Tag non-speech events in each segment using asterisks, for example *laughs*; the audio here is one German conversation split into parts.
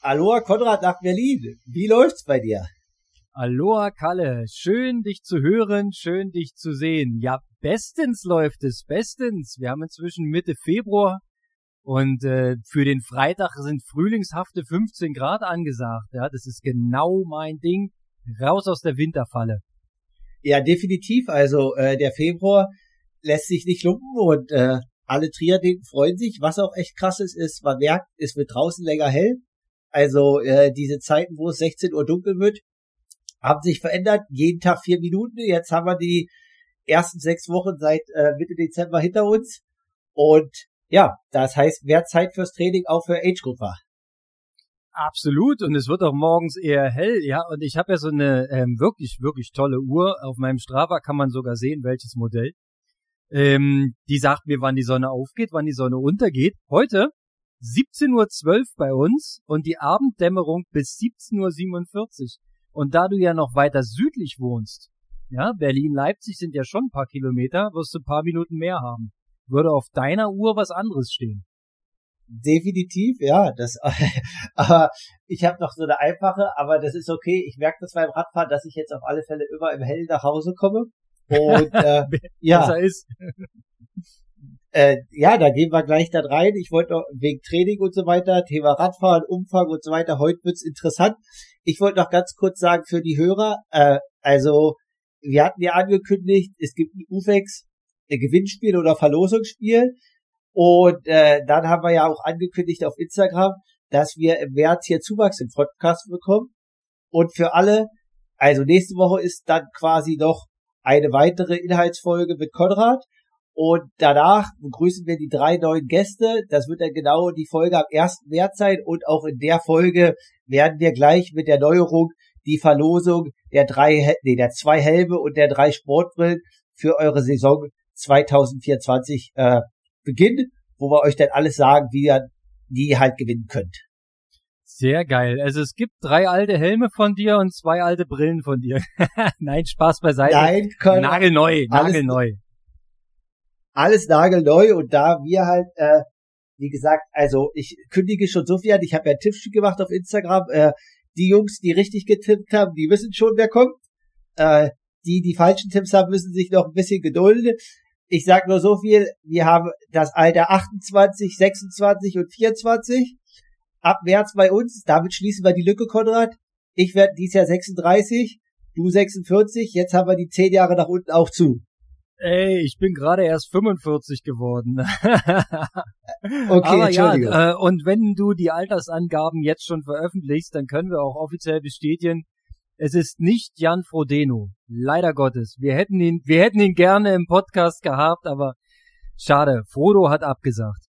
Aloha Konrad nach Berlin. Wie läuft's bei dir? Aloha Kalle, schön dich zu hören, schön dich zu sehen. Ja, bestens läuft es, bestens. Wir haben inzwischen Mitte Februar und äh, für den Freitag sind frühlingshafte 15 Grad angesagt. Ja, das ist genau mein Ding. Raus aus der Winterfalle. Ja, definitiv. Also äh, der Februar lässt sich nicht lumpen und äh, alle Triathleten freuen sich. Was auch echt krass ist, ist, man merkt, es wird draußen länger hell. Also äh, diese Zeiten, wo es 16 Uhr dunkel wird, haben sich verändert. Jeden Tag vier Minuten. Jetzt haben wir die ersten sechs Wochen seit äh, Mitte Dezember hinter uns. Und ja, das heißt mehr Zeit fürs Training auch für Age Group war. Absolut und es wird auch morgens eher hell, ja. Und ich habe ja so eine ähm, wirklich, wirklich tolle Uhr. Auf meinem Strava kann man sogar sehen, welches Modell. Ähm, die sagt mir, wann die Sonne aufgeht, wann die Sonne untergeht. Heute 17.12 Uhr bei uns und die Abenddämmerung bis 17.47 Uhr. Und da du ja noch weiter südlich wohnst, ja, Berlin, Leipzig sind ja schon ein paar Kilometer, wirst du ein paar Minuten mehr haben. Würde auf deiner Uhr was anderes stehen. Definitiv, ja. Das, *laughs* aber ich habe noch so eine einfache, aber das ist okay. Ich merke das beim Radfahren, dass ich jetzt auf alle Fälle immer im Hellen nach Hause komme. Und *laughs* äh, ja. Ist. äh, ja, da gehen wir gleich da rein. Ich wollte noch wegen Training und so weiter, Thema Radfahren, Umfang und so weiter. Heute wird's interessant. Ich wollte noch ganz kurz sagen für die Hörer, äh, also wir hatten ja angekündigt, es gibt ein UFEX ein Gewinnspiel oder Verlosungsspiel. Und äh, dann haben wir ja auch angekündigt auf Instagram, dass wir im März hier Zuwachs im Podcast bekommen. Und für alle, also nächste Woche ist dann quasi noch eine weitere Inhaltsfolge mit Konrad. Und danach begrüßen wir die drei neuen Gäste. Das wird dann genau die Folge am 1. März sein. Und auch in der Folge werden wir gleich mit der Neuerung die Verlosung der drei, nee, der zwei Helme und der drei Sportbrillen für eure Saison 2024 äh, beginnen, wo wir euch dann alles sagen, wie ihr die halt gewinnen könnt. Sehr geil. Also es gibt drei alte Helme von dir und zwei alte Brillen von dir. *laughs* Nein, Spaß beiseite. Nein, können nagelneu, nagelneu. Alles nagelneu und da wir halt, äh, wie gesagt, also ich kündige schon so viel an. Ich habe ja ein Tippspiel gemacht auf Instagram. Äh, die Jungs, die richtig getippt haben, die wissen schon, wer kommt. Äh, die, die falschen Tipps haben, müssen sich noch ein bisschen gedulden. Ich sag nur so viel, wir haben das Alter 28, 26 und 24 ab März bei uns. Damit schließen wir die Lücke, Konrad. Ich werde dieses Jahr 36, du 46. Jetzt haben wir die 10 Jahre nach unten auch zu. Ey, ich bin gerade erst 45 geworden. *laughs* okay, Aber. Ja, äh, und wenn du die Altersangaben jetzt schon veröffentlichst, dann können wir auch offiziell bestätigen, es ist nicht Jan Frodeno. Leider Gottes. Wir hätten ihn, wir hätten ihn gerne im Podcast gehabt, aber schade. Frodo hat abgesagt.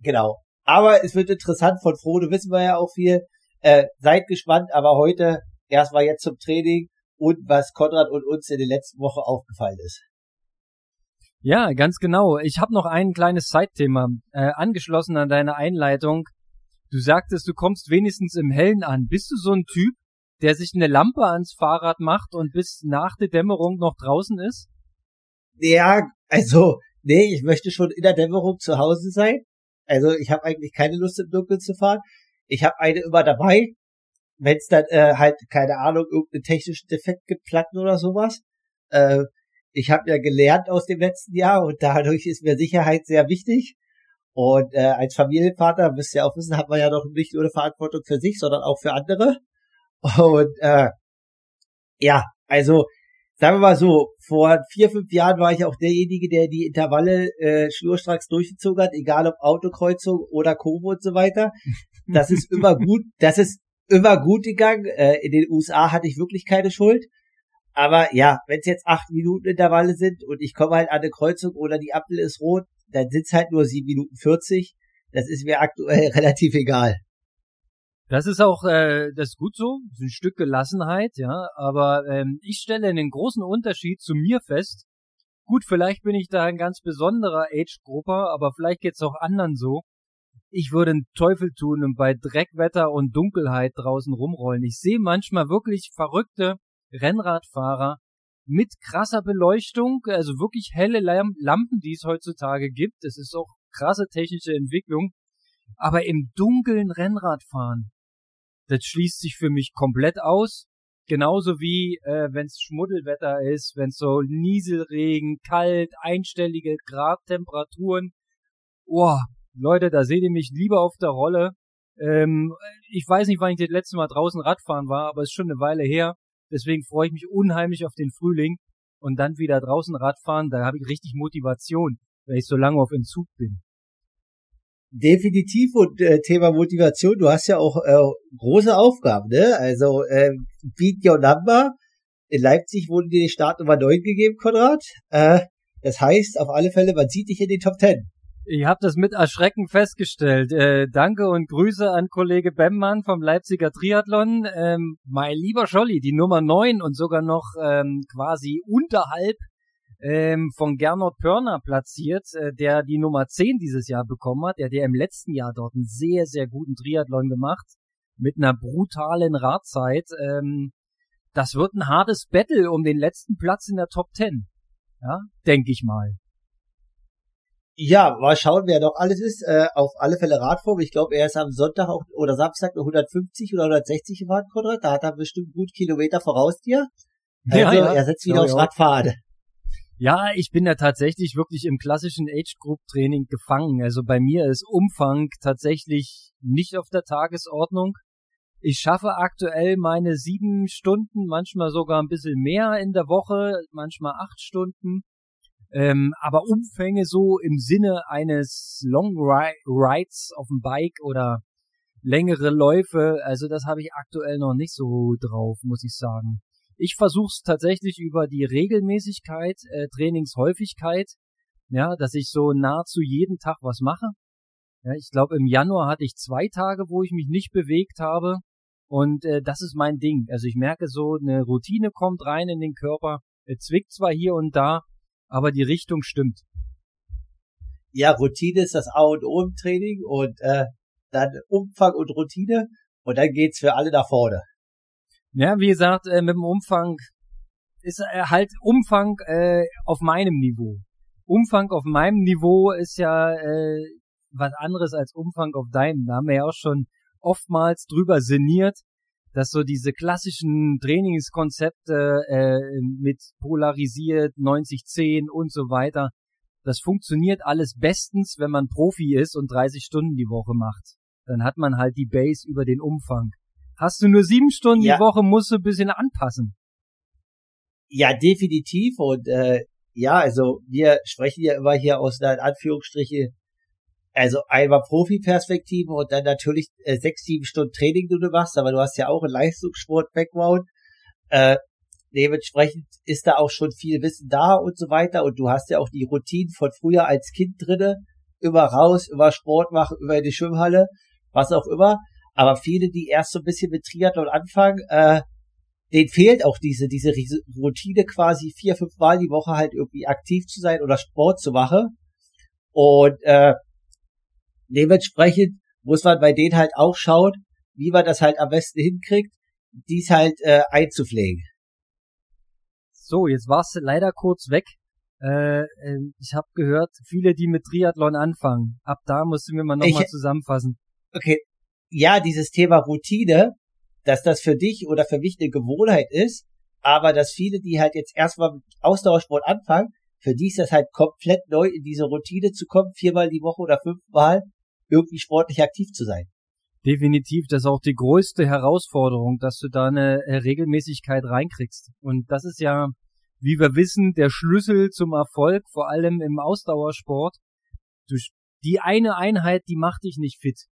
Genau. Aber es wird interessant. Von Frodo wissen wir ja auch viel. Äh, seid gespannt, aber heute erstmal jetzt zum Training und was Konrad und uns in der letzten Woche aufgefallen ist. Ja, ganz genau. Ich habe noch ein kleines Zeitthema äh, angeschlossen an deine Einleitung. Du sagtest, du kommst wenigstens im Hellen an. Bist du so ein Typ, der sich eine Lampe ans Fahrrad macht und bis nach der Dämmerung noch draußen ist? Ja, also, nee, ich möchte schon in der Dämmerung zu Hause sein. Also ich habe eigentlich keine Lust im Dunkeln zu fahren. Ich habe eine immer dabei, wenn es dann äh, halt, keine Ahnung, irgendeinen technischen Defekt gibt, Platten oder sowas. Äh, ich habe ja gelernt aus dem letzten Jahr und dadurch ist mir Sicherheit sehr wichtig. Und äh, als Familienvater, müsst ihr auch wissen, hat man ja noch nicht nur eine Verantwortung für sich, sondern auch für andere. Und äh, ja, also sagen wir mal so, vor vier, fünf Jahren war ich auch derjenige, der die Intervalle äh, schnurstracks durchgezogen hat, egal ob Autokreuzung oder Kurve und so weiter. Das ist *laughs* immer gut, das ist immer gut gegangen. Äh, in den USA hatte ich wirklich keine Schuld. Aber ja, wenn es jetzt acht Minuten Intervalle sind und ich komme halt an eine Kreuzung oder die Ampel ist rot, dann sind es halt nur sieben Minuten vierzig. Das ist mir aktuell *laughs* relativ egal. Das ist auch, äh, das ist gut so, das ist ein Stück Gelassenheit, ja. Aber ähm, ich stelle einen großen Unterschied zu mir fest. Gut, vielleicht bin ich da ein ganz besonderer Age-Grupper, aber vielleicht geht's auch anderen so. Ich würde einen Teufel tun und bei Dreckwetter und Dunkelheit draußen rumrollen. Ich sehe manchmal wirklich verrückte Rennradfahrer mit krasser Beleuchtung, also wirklich helle Lampen, die es heutzutage gibt. Es ist auch krasse technische Entwicklung. Aber im dunklen Rennradfahren, das schließt sich für mich komplett aus. Genauso wie äh, wenn es Schmuddelwetter ist, wenn so Nieselregen, kalt, einstellige Gradtemperaturen. Boah, Leute, da seht ihr mich lieber auf der Rolle. Ähm, ich weiß nicht, wann ich das letzte Mal draußen Radfahren war, aber es ist schon eine Weile her. Deswegen freue ich mich unheimlich auf den Frühling und dann wieder draußen Radfahren. Da habe ich richtig Motivation, weil ich so lange auf Entzug bin. Definitiv und äh, Thema Motivation, du hast ja auch äh, große Aufgaben, ne? Also äh, Beat Your Number. In Leipzig wurden dir die Startnummer 9 gegeben, Konrad. Äh, das heißt, auf alle Fälle, man sieht dich in den Top 10. Ich habe das mit Erschrecken festgestellt. Äh, danke und Grüße an Kollege Bemmmann vom Leipziger Triathlon. Ähm, mein lieber Scholli, die Nummer 9 und sogar noch ähm, quasi unterhalb ähm, von Gernot Pörner platziert, äh, der die Nummer 10 dieses Jahr bekommen hat. Der ja im letzten Jahr dort einen sehr, sehr guten Triathlon gemacht mit einer brutalen Radzeit. Ähm, das wird ein hartes Battle um den letzten Platz in der Top 10. Ja, denke ich mal. Ja, mal schauen, wer noch alles ist. Äh, auf alle Fälle Radform. Ich glaube, er ist am Sonntag auch, oder Samstag nur 150 oder 160 gefahren, Konrad. Da hat er bestimmt gut Kilometer voraus dir. Also, ja, ja. er setzt wieder ja, aufs Radfahren. Ja, ich bin ja tatsächlich wirklich im klassischen Age Group Training gefangen. Also bei mir ist Umfang tatsächlich nicht auf der Tagesordnung. Ich schaffe aktuell meine sieben Stunden, manchmal sogar ein bisschen mehr in der Woche, manchmal acht Stunden. Ähm, aber Umfänge so im Sinne eines Long Rides auf dem Bike oder längere Läufe, also das habe ich aktuell noch nicht so drauf, muss ich sagen. Ich versuche es tatsächlich über die Regelmäßigkeit, äh, Trainingshäufigkeit, ja, dass ich so nahezu jeden Tag was mache. Ja, ich glaube, im Januar hatte ich zwei Tage, wo ich mich nicht bewegt habe. Und äh, das ist mein Ding. Also ich merke so, eine Routine kommt rein in den Körper. Er zwickt zwar hier und da, aber die Richtung stimmt. Ja, Routine ist das A und O im Training und äh, dann Umfang und Routine und dann geht's für alle nach vorne. Ja, wie gesagt, äh, mit dem Umfang ist äh, halt Umfang äh, auf meinem Niveau. Umfang auf meinem Niveau ist ja äh, was anderes als Umfang auf deinem. Da haben wir ja auch schon oftmals drüber sinniert dass so diese klassischen Trainingskonzepte äh, mit polarisiert, 90-10 und so weiter, das funktioniert alles bestens, wenn man Profi ist und 30 Stunden die Woche macht. Dann hat man halt die Base über den Umfang. Hast du nur sieben Stunden ja. die Woche, musst du ein bisschen anpassen. Ja, definitiv. Und äh, ja, also wir sprechen ja immer hier aus einer Anführungsstriche also einmal Profi-Perspektive und dann natürlich äh, sechs, sieben Stunden Training, die du machst, aber du hast ja auch einen Leistungssport-Background. Äh, dementsprechend ist da auch schon viel Wissen da und so weiter und du hast ja auch die Routinen von früher als Kind drinne, immer raus, immer Sport machen, in die Schwimmhalle, was auch immer. Aber viele, die erst so ein bisschen mit Triathlon anfangen, äh, denen fehlt auch diese, diese Routine quasi vier, fünf Mal die Woche halt irgendwie aktiv zu sein oder Sport zu machen. Und äh, dementsprechend muss man bei denen halt auch schauen, wie man das halt am besten hinkriegt, dies halt äh, einzupflegen. So, jetzt warst du leider kurz weg. Äh, ähm, ich habe gehört, viele, die mit Triathlon anfangen. Ab da musst du mir mal nochmal zusammenfassen. Okay, ja, dieses Thema Routine, dass das für dich oder für mich eine Gewohnheit ist, aber dass viele, die halt jetzt erstmal mit Ausdauersport anfangen, für die ist das halt komplett neu, in diese Routine zu kommen, viermal die Woche oder fünfmal irgendwie sportlich aktiv zu sein. Definitiv, das ist auch die größte Herausforderung, dass du da eine äh, Regelmäßigkeit reinkriegst. Und das ist ja, wie wir wissen, der Schlüssel zum Erfolg, vor allem im Ausdauersport. Du, die eine Einheit, die macht dich nicht fit.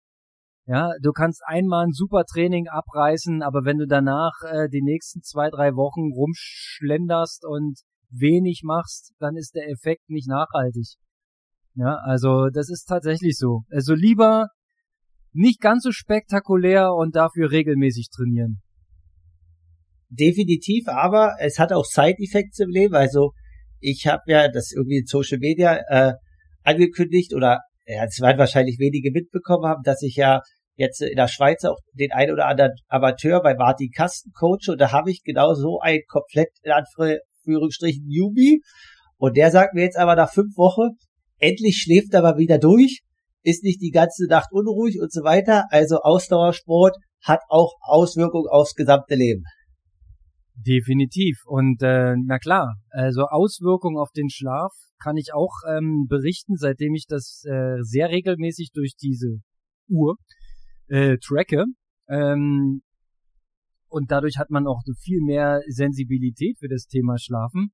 Ja, du kannst einmal ein super Training abreißen, aber wenn du danach äh, die nächsten zwei, drei Wochen rumschlenderst und wenig machst, dann ist der Effekt nicht nachhaltig. Ja, also das ist tatsächlich so. Also lieber nicht ganz so spektakulär und dafür regelmäßig trainieren. Definitiv, aber es hat auch Side-Effects im Leben. Also ich habe ja das irgendwie in Social Media äh, angekündigt oder ja, es werden wahrscheinlich wenige mitbekommen haben, dass ich ja jetzt in der Schweiz auch den einen oder anderen Amateur bei Martin Kasten coach und da habe ich genau so ein komplett in Anführungsstrichen Newbie und der sagt mir jetzt aber nach fünf Wochen, endlich schläft er mal wieder durch, ist nicht die ganze Nacht unruhig und so weiter. Also Ausdauersport hat auch Auswirkungen aufs gesamte Leben. Definitiv. Und äh, na klar, also Auswirkungen auf den Schlaf kann ich auch ähm, berichten, seitdem ich das äh, sehr regelmäßig durch diese Uhr äh, tracke. Ähm, und dadurch hat man auch viel mehr Sensibilität für das Thema Schlafen.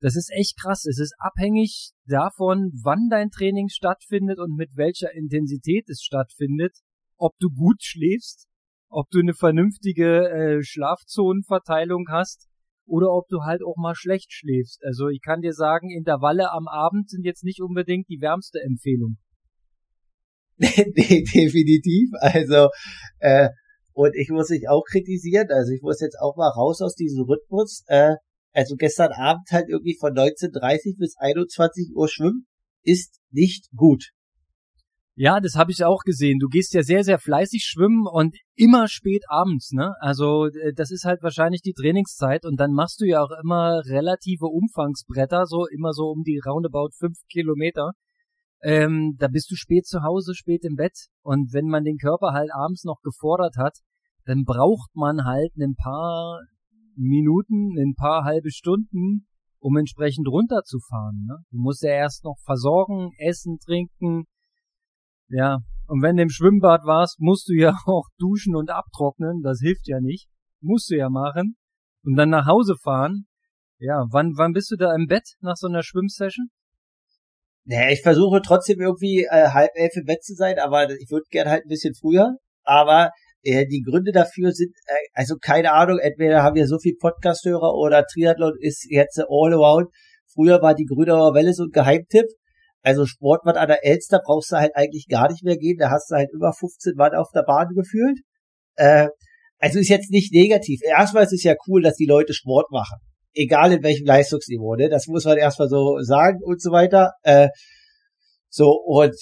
Das ist echt krass. Es ist abhängig davon, wann dein Training stattfindet und mit welcher Intensität es stattfindet, ob du gut schläfst, ob du eine vernünftige äh, Schlafzonenverteilung hast oder ob du halt auch mal schlecht schläfst. Also ich kann dir sagen, Intervalle am Abend sind jetzt nicht unbedingt die wärmste Empfehlung. *laughs* Definitiv. Also äh, und ich muss dich auch kritisieren. Also ich muss jetzt auch mal raus aus diesem Rhythmus. Äh, also gestern Abend halt irgendwie von 19.30 bis 21 Uhr schwimmen ist nicht gut. Ja, das habe ich auch gesehen. Du gehst ja sehr, sehr fleißig schwimmen und immer spät abends, ne? Also äh, das ist halt wahrscheinlich die Trainingszeit und dann machst du ja auch immer relative Umfangsbretter, so immer so um die roundabout fünf Kilometer. Ähm, da bist du spät zu Hause, spät im Bett und wenn man den Körper halt abends noch gefordert hat, dann braucht man halt ein paar Minuten, ein paar halbe Stunden, um entsprechend runterzufahren. Ne? Du musst ja erst noch versorgen, essen, trinken, ja, und wenn du im Schwimmbad warst, musst du ja *laughs* auch duschen und abtrocknen. Das hilft ja nicht. Musst du ja machen. Und dann nach Hause fahren. Ja, wann, wann bist du da im Bett nach so einer Schwimmsession? Naja, ich versuche trotzdem irgendwie äh, halb elf im Bett zu sein, aber ich würde gern halt ein bisschen früher. Aber äh, die Gründe dafür sind, äh, also keine Ahnung, entweder haben wir so viel Podcast-Hörer oder Triathlon ist jetzt all around. Früher war die Grünauer Welle so ein Geheimtipp. Also Sportwatt an der Elster brauchst du halt eigentlich gar nicht mehr gehen. Da hast du halt über 15 Watt auf der Bahn gefühlt. Äh, also ist jetzt nicht negativ. Erstmal ist es ja cool, dass die Leute Sport machen. Egal in welchem Leistungsniveau, ne? Das muss man erstmal so sagen und so weiter. Äh, so, und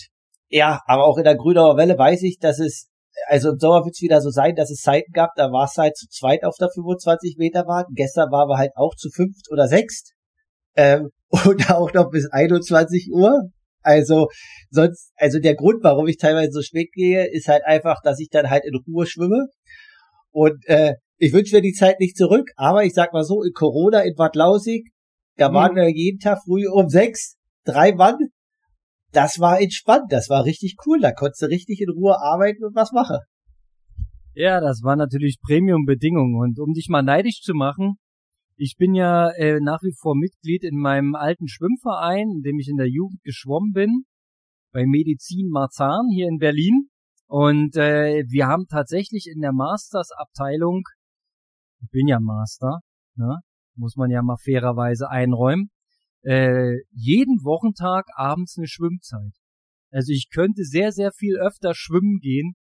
ja, aber auch in der Grünauer Welle weiß ich, dass es, also im Sommer wird es wieder so sein, dass es Zeiten gab, da war es halt zu zweit auf der 25 Meter Bahn. Gestern waren wir halt auch zu fünft oder sechst. Ähm, *laughs* und auch noch bis 21 Uhr. Also sonst, also der Grund, warum ich teilweise so spät gehe, ist halt einfach, dass ich dann halt in Ruhe schwimme. Und äh, ich wünsche mir die Zeit nicht zurück, aber ich sag mal so, in Corona in Bad Lausig, da mhm. waren wir jeden Tag früh um sechs, drei Mann. Das war entspannt, das war richtig cool. Da konntest du richtig in Ruhe arbeiten und was machen. Ja, das war natürlich Premium-Bedingungen. Und um dich mal neidisch zu machen, ich bin ja äh, nach wie vor Mitglied in meinem alten Schwimmverein, in dem ich in der Jugend geschwommen bin, bei Medizin Marzahn hier in Berlin. Und äh, wir haben tatsächlich in der Masters-Abteilung, bin ja Master, ne, muss man ja mal fairerweise einräumen, äh, jeden Wochentag abends eine Schwimmzeit. Also ich könnte sehr, sehr viel öfter schwimmen gehen,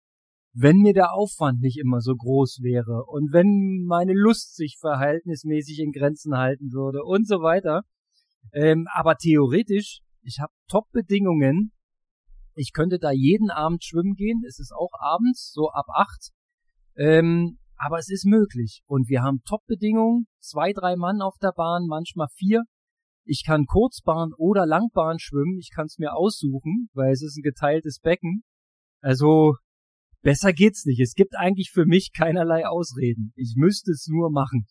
wenn mir der Aufwand nicht immer so groß wäre und wenn meine Lust sich verhältnismäßig in Grenzen halten würde und so weiter. Ähm, aber theoretisch, ich habe Top-Bedingungen. Ich könnte da jeden Abend schwimmen gehen. Es ist auch abends, so ab acht. Ähm, aber es ist möglich. Und wir haben Top-Bedingungen. Zwei, drei Mann auf der Bahn, manchmal vier. Ich kann Kurzbahn oder Langbahn schwimmen. Ich kann es mir aussuchen, weil es ist ein geteiltes Becken. Also Besser geht's nicht. Es gibt eigentlich für mich keinerlei Ausreden. Ich müsste es nur machen.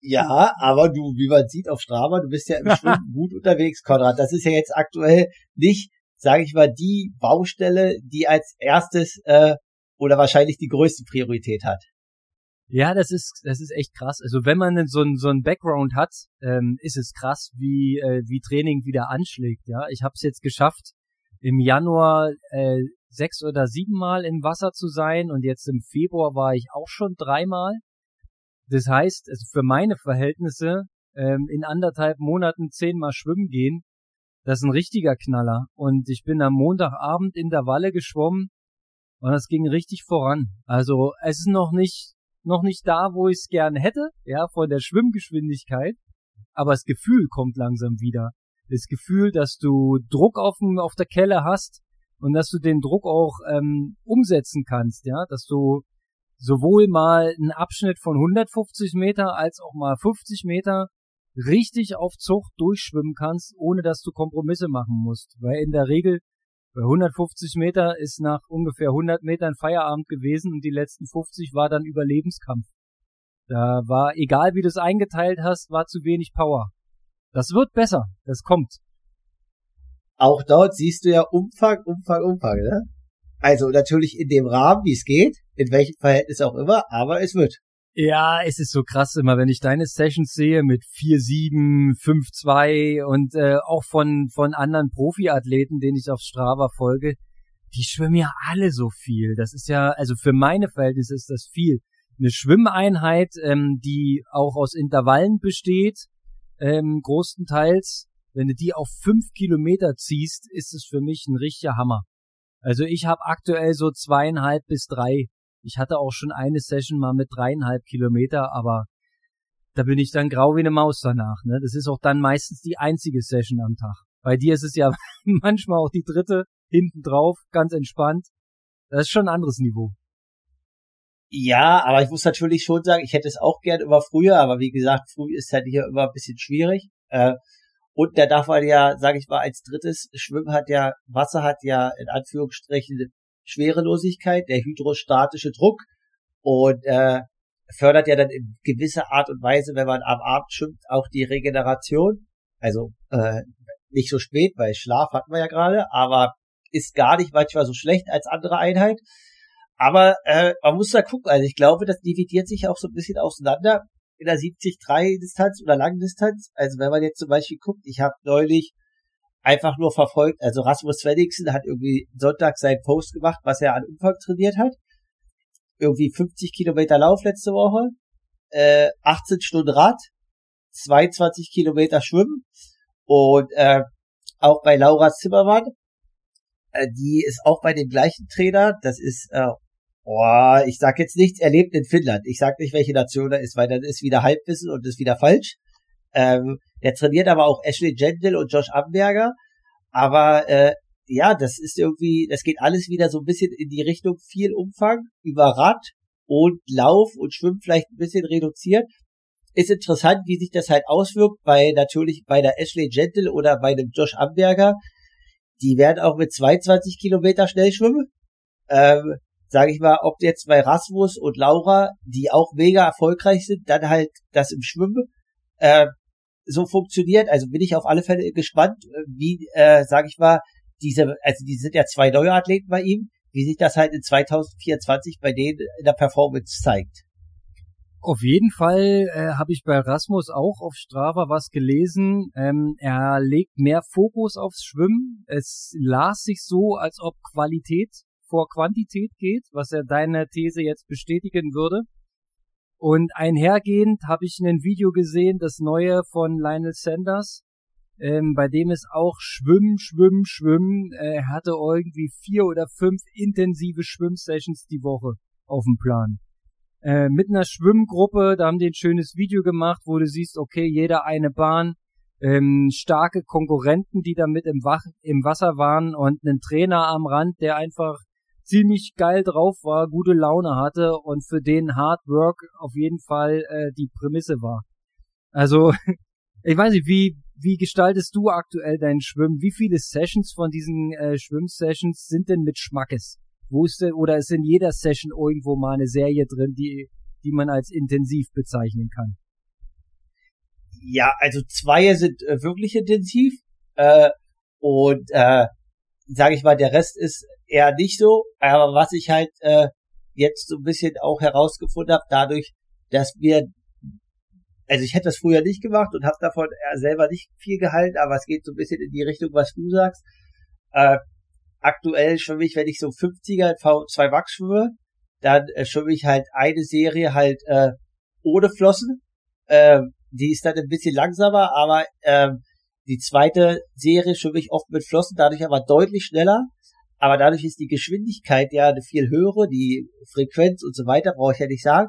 Ja, aber du, wie man sieht auf Strava, du bist ja im *laughs* Schwimmen gut unterwegs, Konrad. Das ist ja jetzt aktuell nicht, sage ich mal, die Baustelle, die als erstes äh, oder wahrscheinlich die größte Priorität hat. Ja, das ist das ist echt krass. Also wenn man so ein so ein Background hat, ähm, ist es krass, wie äh, wie Training wieder anschlägt. Ja, ich habe es jetzt geschafft, im Januar äh, sechs oder siebenmal im Wasser zu sein und jetzt im Februar war ich auch schon dreimal. Das heißt, also für meine Verhältnisse ähm, in anderthalb Monaten zehnmal schwimmen gehen, das ist ein richtiger Knaller. Und ich bin am Montagabend in der Walle geschwommen und das ging richtig voran. Also es ist noch nicht noch nicht da, wo ich es gern hätte, ja, von der Schwimmgeschwindigkeit, aber das Gefühl kommt langsam wieder. Das Gefühl, dass du Druck auf, auf der Kelle hast, und dass du den Druck auch ähm, umsetzen kannst, ja, dass du sowohl mal einen Abschnitt von 150 Meter als auch mal 50 Meter richtig auf Zucht durchschwimmen kannst, ohne dass du Kompromisse machen musst. Weil in der Regel 150 Meter ist nach ungefähr 100 Metern Feierabend gewesen und die letzten 50 war dann Überlebenskampf. Da war, egal wie du es eingeteilt hast, war zu wenig Power. Das wird besser, das kommt. Auch dort siehst du ja Umfang, Umfang, Umfang, ne? Also natürlich in dem Rahmen, wie es geht, in welchem Verhältnis auch immer, aber es wird. Ja, es ist so krass immer, wenn ich deine Sessions sehe mit 4-7, 5-2 und äh, auch von, von anderen Profiathleten, denen ich auf Strava folge, die schwimmen ja alle so viel. Das ist ja, also für meine Verhältnisse ist das viel. Eine Schwimmeinheit, ähm, die auch aus Intervallen besteht, ähm, großenteils, wenn du die auf fünf Kilometer ziehst, ist es für mich ein richtiger Hammer. Also ich habe aktuell so zweieinhalb bis drei ich hatte auch schon eine Session mal mit dreieinhalb Kilometer, aber da bin ich dann grau wie eine Maus danach. Ne? Das ist auch dann meistens die einzige Session am Tag. Bei dir ist es ja *laughs* manchmal auch die dritte hinten drauf, ganz entspannt. Das ist schon ein anderes Niveau. Ja, aber ich muss natürlich schon sagen, ich hätte es auch gern immer früher, aber wie gesagt, früh ist halt hier immer ein bisschen schwierig. Äh, und da darf man ja, sage ich mal, als drittes, Schwimmen hat ja, Wasser hat ja in Anführungsstrichen Schwerelosigkeit, der hydrostatische Druck und äh, fördert ja dann in gewisser Art und Weise, wenn man am Abend schwimmt, auch die Regeneration. Also äh, nicht so spät, weil Schlaf hatten wir ja gerade, aber ist gar nicht manchmal so schlecht als andere Einheit. Aber äh, man muss da gucken. Also ich glaube, das dividiert sich auch so ein bisschen auseinander in der 70-3 Distanz oder Langdistanz. Also wenn man jetzt zum Beispiel guckt, ich habe neulich einfach nur verfolgt. Also Rasmus Svenningsen hat irgendwie Sonntag seinen Post gemacht, was er an Umfang trainiert hat. Irgendwie 50 Kilometer Lauf letzte Woche, äh, 18 Stunden Rad, 22 Kilometer Schwimmen und äh, auch bei Laura Zimmermann, äh, die ist auch bei dem gleichen Trainer. Das ist, äh, oh, ich sag jetzt nichts, er lebt in Finnland. Ich sag nicht, welche Nation er ist, weil dann ist wieder Halbwissen und ist wieder falsch. Ähm, der trainiert aber auch Ashley Gentle und Josh Amberger. Aber äh, ja, das ist irgendwie, das geht alles wieder so ein bisschen in die Richtung viel Umfang über Rad und Lauf und Schwimmen vielleicht ein bisschen reduziert. Ist interessant, wie sich das halt auswirkt, bei natürlich bei der Ashley Gentle oder bei dem Josh Amberger. Die werden auch mit 22 Kilometer schnell schwimmen. Ähm, sage ich mal, ob jetzt bei Rasmus und Laura, die auch mega erfolgreich sind, dann halt das im Schwimmen. Äh, so funktioniert. Also bin ich auf alle Fälle gespannt, äh, wie, äh, sage ich mal, diese, also die sind ja zwei neue Athleten bei ihm, wie sich das halt in 2024 bei denen in der Performance zeigt. Auf jeden Fall äh, habe ich bei Rasmus auch auf Strava was gelesen. Ähm, er legt mehr Fokus aufs Schwimmen. Es las sich so, als ob Qualität vor Quantität geht, was er deine These jetzt bestätigen würde. Und einhergehend habe ich ein Video gesehen, das neue von Lionel Sanders, ähm, bei dem es auch Schwimmen, Schwimmen, Schwimmen. Äh, er hatte irgendwie vier oder fünf intensive Schwimmsessions die Woche auf dem Plan. Äh, mit einer Schwimmgruppe, da haben die ein schönes Video gemacht, wo du siehst, okay, jeder eine Bahn, ähm, starke Konkurrenten, die da mit im, Wach im Wasser waren und einen Trainer am Rand, der einfach ziemlich geil drauf war, gute Laune hatte und für den Hard Work auf jeden Fall äh, die Prämisse war. Also, *laughs* ich weiß nicht, wie, wie gestaltest du aktuell dein Schwimmen? Wie viele Sessions von diesen äh, Schwimmsessions sind denn mit Schmackes? Wo ist denn, oder ist in jeder Session irgendwo mal eine Serie drin, die, die man als intensiv bezeichnen kann? Ja, also zwei sind äh, wirklich intensiv äh, und äh, sage ich mal, der Rest ist eher nicht so. Aber was ich halt äh, jetzt so ein bisschen auch herausgefunden habe, dadurch, dass wir, also ich hätte das früher nicht gemacht und habe davon selber nicht viel gehalten, aber es geht so ein bisschen in die Richtung, was du sagst. Äh, aktuell schwimme ich, wenn ich so 50er V2 Max schwimme, dann äh, schwimme ich halt eine Serie halt äh, ohne Flossen. Äh, die ist dann ein bisschen langsamer, aber äh, die zweite Serie schwimme ich oft mit Flossen, dadurch aber deutlich schneller. Aber dadurch ist die Geschwindigkeit ja eine viel höhere, die Frequenz und so weiter, brauche ich ja nicht sagen.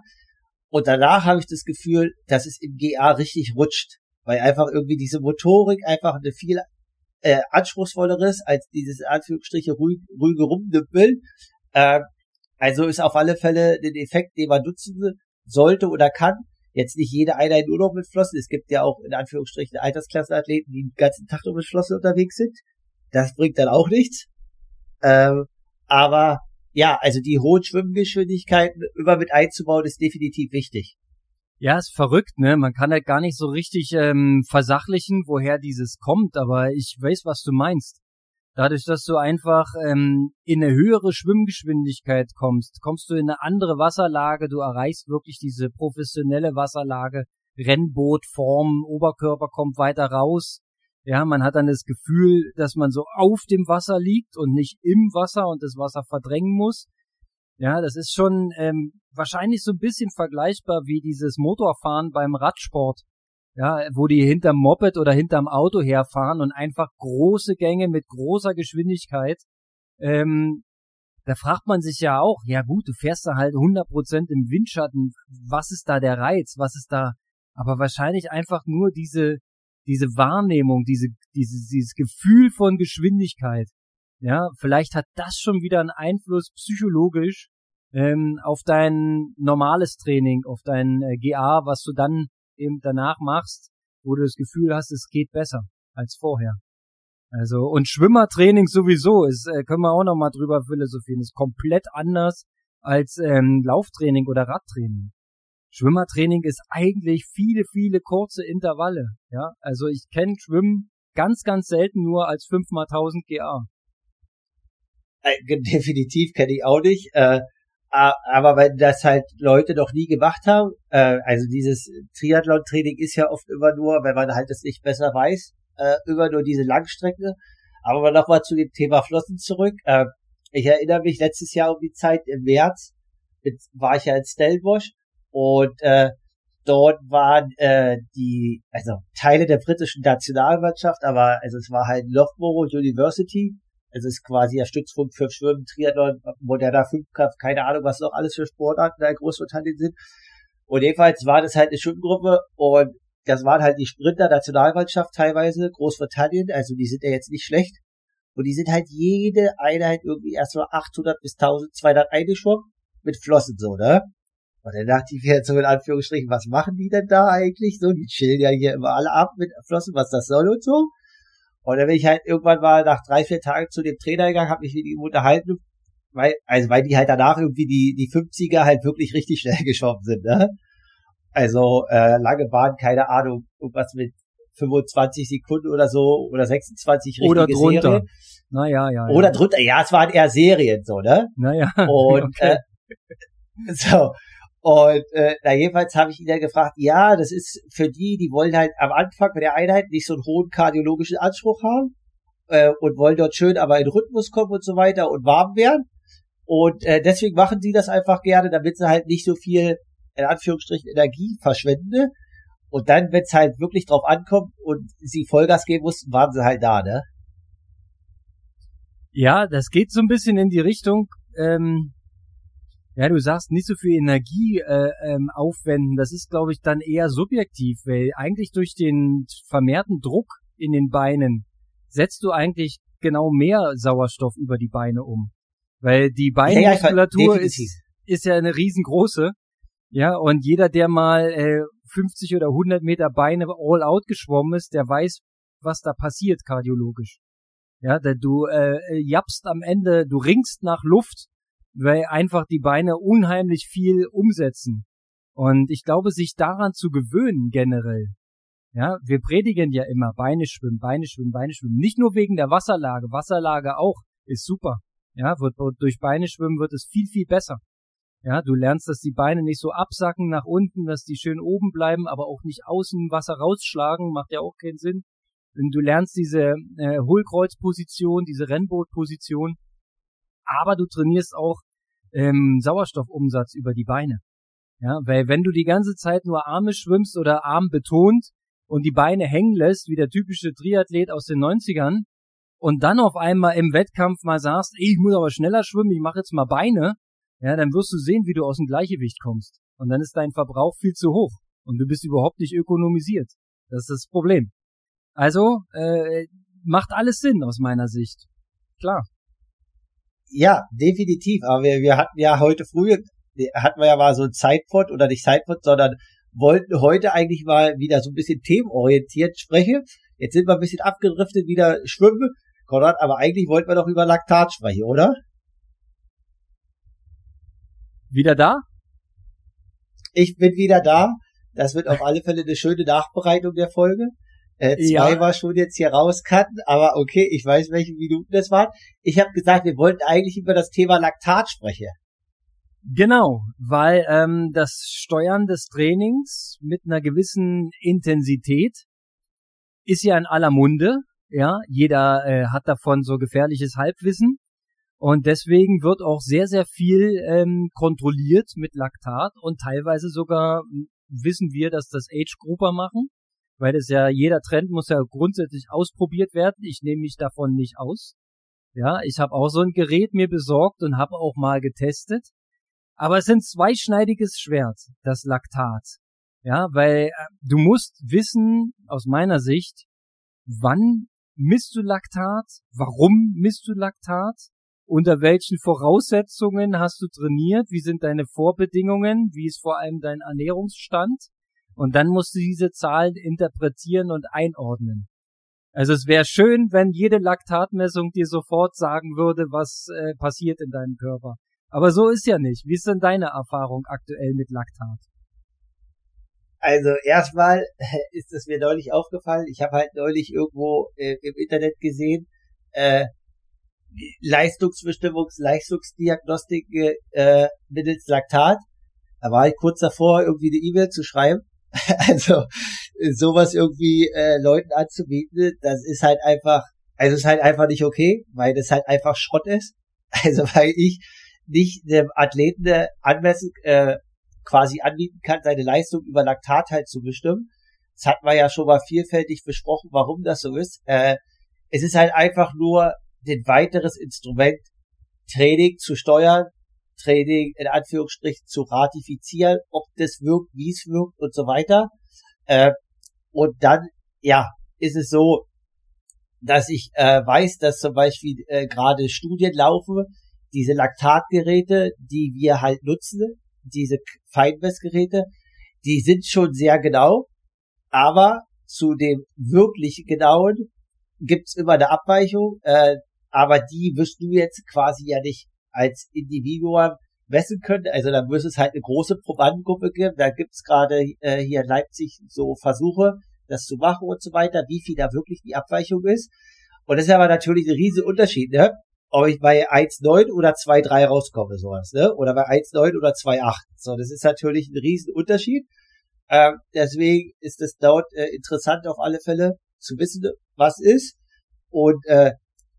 Und danach habe ich das Gefühl, dass es im GA richtig rutscht, weil einfach irgendwie diese Motorik einfach eine viel äh, anspruchsvolleres als dieses Anführungsstriche ruhig, ruhige Rumdümpeln. Äh, also ist auf alle Fälle ein Effekt, den man nutzen sollte oder kann. Jetzt nicht jede Einheit nur noch mit Flossen. Es gibt ja auch in Anführungsstrichen Altersklassenathleten, die den ganzen Tag nur mit Flossen unterwegs sind. Das bringt dann auch nichts. Ähm, aber ja, also die hohen Schwimmgeschwindigkeiten immer mit einzubauen, ist definitiv wichtig. Ja, ist verrückt, ne? Man kann halt gar nicht so richtig ähm, versachlichen, woher dieses kommt, aber ich weiß, was du meinst. Dadurch, dass du einfach ähm, in eine höhere Schwimmgeschwindigkeit kommst, kommst du in eine andere Wasserlage, du erreichst wirklich diese professionelle Wasserlage, Rennbootform, Oberkörper kommt weiter raus. Ja, man hat dann das Gefühl, dass man so auf dem Wasser liegt und nicht im Wasser und das Wasser verdrängen muss. Ja, das ist schon ähm, wahrscheinlich so ein bisschen vergleichbar wie dieses Motorfahren beim Radsport. Ja, wo die hinterm Moped oder hinterm Auto herfahren und einfach große Gänge mit großer Geschwindigkeit. Ähm, da fragt man sich ja auch, ja gut, du fährst da halt 100% im Windschatten. Was ist da der Reiz? Was ist da? Aber wahrscheinlich einfach nur diese, diese Wahrnehmung, diese, diese, dieses Gefühl von Geschwindigkeit. Ja, vielleicht hat das schon wieder einen Einfluss psychologisch ähm, auf dein normales Training, auf dein äh, GA, was du dann eben danach machst, wo du das Gefühl hast, es geht besser als vorher. Also und Schwimmertraining sowieso ist, äh, können wir auch noch mal drüber philosophieren, ist komplett anders als ähm, Lauftraining oder Radtraining. Schwimmertraining ist eigentlich viele, viele kurze Intervalle. Ja, also ich kenne Schwimmen ganz, ganz selten nur als 5 mal 1000 GA. Definitiv kenne ich auch nicht. Äh, aber wenn das halt Leute noch nie gemacht haben, äh, also dieses Triathlon-Training ist ja oft immer nur, wenn man halt das nicht besser weiß, äh, immer nur diese Langstrecke. Aber nochmal zu dem Thema Flossen zurück. Äh, ich erinnere mich letztes Jahr um die Zeit im März, war ich ja in Stellenbosch und äh, dort waren äh, die, also Teile der britischen Nationalmannschaft, aber also es war halt Loughborough University es ist quasi der Stützpunkt für Schwimmen, Triathlon, moderner Fünfkampf, keine Ahnung, was noch alles für Sportarten da in Großbritannien sind. Und jedenfalls war das halt eine Schwimmgruppe und das waren halt die Sprinter Nationalmannschaft teilweise, Großbritannien, also die sind ja jetzt nicht schlecht. Und die sind halt jede Einheit irgendwie erst mal 800 bis 1200 eingeschwommen mit Flossen so, ne? Und dann dachte ich mir jetzt so in Anführungsstrichen, was machen die denn da eigentlich so? Die chillen ja hier immer alle ab mit Flossen, was das soll und so. Und dann bin ich halt irgendwann mal nach drei, vier Tagen zu dem Trainer gegangen, habe mich mit ihm unterhalten, weil, also weil die halt danach irgendwie die, die 50er halt wirklich richtig schnell *laughs* geschwommen sind, ne? Also äh, lange Bahn, keine Ahnung, irgendwas mit 25 Sekunden oder so oder 26 richtige Oder drunter. Serien. Naja, ja, ja. Oder drunter, ja, es waren eher Serien so, ne? Naja. *laughs* Und okay. äh, *laughs* so. Und äh, na jedenfalls habe ich ihn dann gefragt, ja, das ist für die, die wollen halt am Anfang bei der Einheit nicht so einen hohen kardiologischen Anspruch haben äh, und wollen dort schön aber in Rhythmus kommen und so weiter und warm werden. Und äh, deswegen machen sie das einfach gerne, damit sie halt nicht so viel, in Anführungsstrichen, Energie verschwenden. Und dann, wenn es halt wirklich drauf ankommt und sie Vollgas geben mussten, waren sie halt da, ne? Ja, das geht so ein bisschen in die Richtung, ähm, ja, du sagst nicht so viel Energie äh, ähm, aufwenden. Das ist, glaube ich, dann eher subjektiv, weil eigentlich durch den vermehrten Druck in den Beinen setzt du eigentlich genau mehr Sauerstoff über die Beine um. Weil die Beinmuskulatur ja, ja, ist, ist ja eine riesengroße. Ja, und jeder, der mal äh, 50 oder 100 Meter Beine all out geschwommen ist, der weiß, was da passiert kardiologisch. Ja, du äh, jappst am Ende, du ringst nach Luft weil einfach die Beine unheimlich viel umsetzen. Und ich glaube, sich daran zu gewöhnen generell. Ja, wir predigen ja immer Beine schwimmen, Beine schwimmen, Beine schwimmen. Nicht nur wegen der Wasserlage. Wasserlage auch ist super. Ja, wird, durch Beine schwimmen wird es viel, viel besser. Ja, du lernst, dass die Beine nicht so absacken nach unten, dass die schön oben bleiben, aber auch nicht außen Wasser rausschlagen, macht ja auch keinen Sinn. Du lernst diese äh, Hohlkreuzposition, diese Rennbootposition aber du trainierst auch ähm, Sauerstoffumsatz über die Beine. Ja, weil wenn du die ganze Zeit nur Arme schwimmst oder Arm betont und die Beine hängen lässt, wie der typische Triathlet aus den 90ern, und dann auf einmal im Wettkampf mal sagst, ich muss aber schneller schwimmen, ich mache jetzt mal Beine, ja, dann wirst du sehen, wie du aus dem Gleichgewicht kommst. Und dann ist dein Verbrauch viel zu hoch und du bist überhaupt nicht ökonomisiert. Das ist das Problem. Also, äh, macht alles Sinn aus meiner Sicht. Klar. Ja, definitiv. Aber wir, wir hatten ja heute früh, hatten wir ja mal so ein Zeitpot oder nicht Zeitpot, sondern wollten heute eigentlich mal wieder so ein bisschen themenorientiert sprechen. Jetzt sind wir ein bisschen abgedriftet, wieder schwimmen. Konrad, aber eigentlich wollten wir doch über Laktat sprechen, oder? Wieder da? Ich bin wieder da. Das wird auf alle Fälle eine schöne Nachbereitung der Folge. Äh, zwei ja. war schon jetzt hier rauskatten, aber okay, ich weiß, welche Minuten das waren. Ich habe gesagt, wir wollten eigentlich über das Thema Laktat sprechen. Genau, weil ähm, das Steuern des Trainings mit einer gewissen Intensität ist ja in aller Munde. Ja, jeder äh, hat davon so gefährliches Halbwissen. Und deswegen wird auch sehr, sehr viel ähm, kontrolliert mit Laktat und teilweise sogar wissen wir, dass das Age-Grupper machen weil das ja, jeder Trend muss ja grundsätzlich ausprobiert werden. Ich nehme mich davon nicht aus. Ja, ich habe auch so ein Gerät mir besorgt und habe auch mal getestet. Aber es sind zweischneidiges Schwert, das Laktat. Ja, weil äh, du musst wissen, aus meiner Sicht, wann misst du Laktat, warum misst du Laktat, unter welchen Voraussetzungen hast du trainiert, wie sind deine Vorbedingungen, wie ist vor allem dein Ernährungsstand und dann musst du diese Zahlen interpretieren und einordnen. Also es wäre schön, wenn jede Laktatmessung dir sofort sagen würde, was äh, passiert in deinem Körper. Aber so ist ja nicht. Wie ist denn deine Erfahrung aktuell mit Laktat? Also erstmal *laughs* ist es mir neulich aufgefallen. Ich habe halt neulich irgendwo äh, im Internet gesehen, äh, Leistungsbestimmungs-, Leistungsdiagnostik äh, mittels Laktat. Da war ich kurz davor, irgendwie eine E-Mail zu schreiben. *laughs* also sowas irgendwie äh, Leuten anzubieten, das ist halt einfach, also ist halt einfach nicht okay, weil das halt einfach Schrott ist. *laughs* Also weil ich nicht dem Athleten anmessen, äh, quasi anbieten kann, seine Leistung über Laktat halt zu bestimmen. Das hatten wir ja schon mal vielfältig besprochen, warum das so ist. Äh, es ist halt einfach nur ein weiteres Instrument, Training zu steuern, Training in Anführungsstrichen zu ratifizieren, ob das wirkt, wie es wirkt und so weiter. Äh, und dann, ja, ist es so, dass ich äh, weiß, dass zum Beispiel äh, gerade Studien laufen, diese Laktatgeräte, die wir halt nutzen, diese Feinmessgeräte, die sind schon sehr genau, aber zu dem wirklich genauen gibt's immer eine Abweichung, äh, aber die wirst du jetzt quasi ja nicht als Individuum messen können. Also da muss es halt eine große Probandengruppe geben. Da gibt's gerade äh, hier in Leipzig so Versuche, das zu machen und so weiter, wie viel da wirklich die Abweichung ist. Und das ist aber natürlich ein riesen Unterschied, ne? Ob ich bei 1,9 oder 2,3 rauskomme, sowas, ne? Oder bei 1,9 oder 2,8. So, das ist natürlich ein riesen Unterschied. Ähm, deswegen ist es dort äh, interessant auf alle Fälle zu wissen, was ist. Und äh,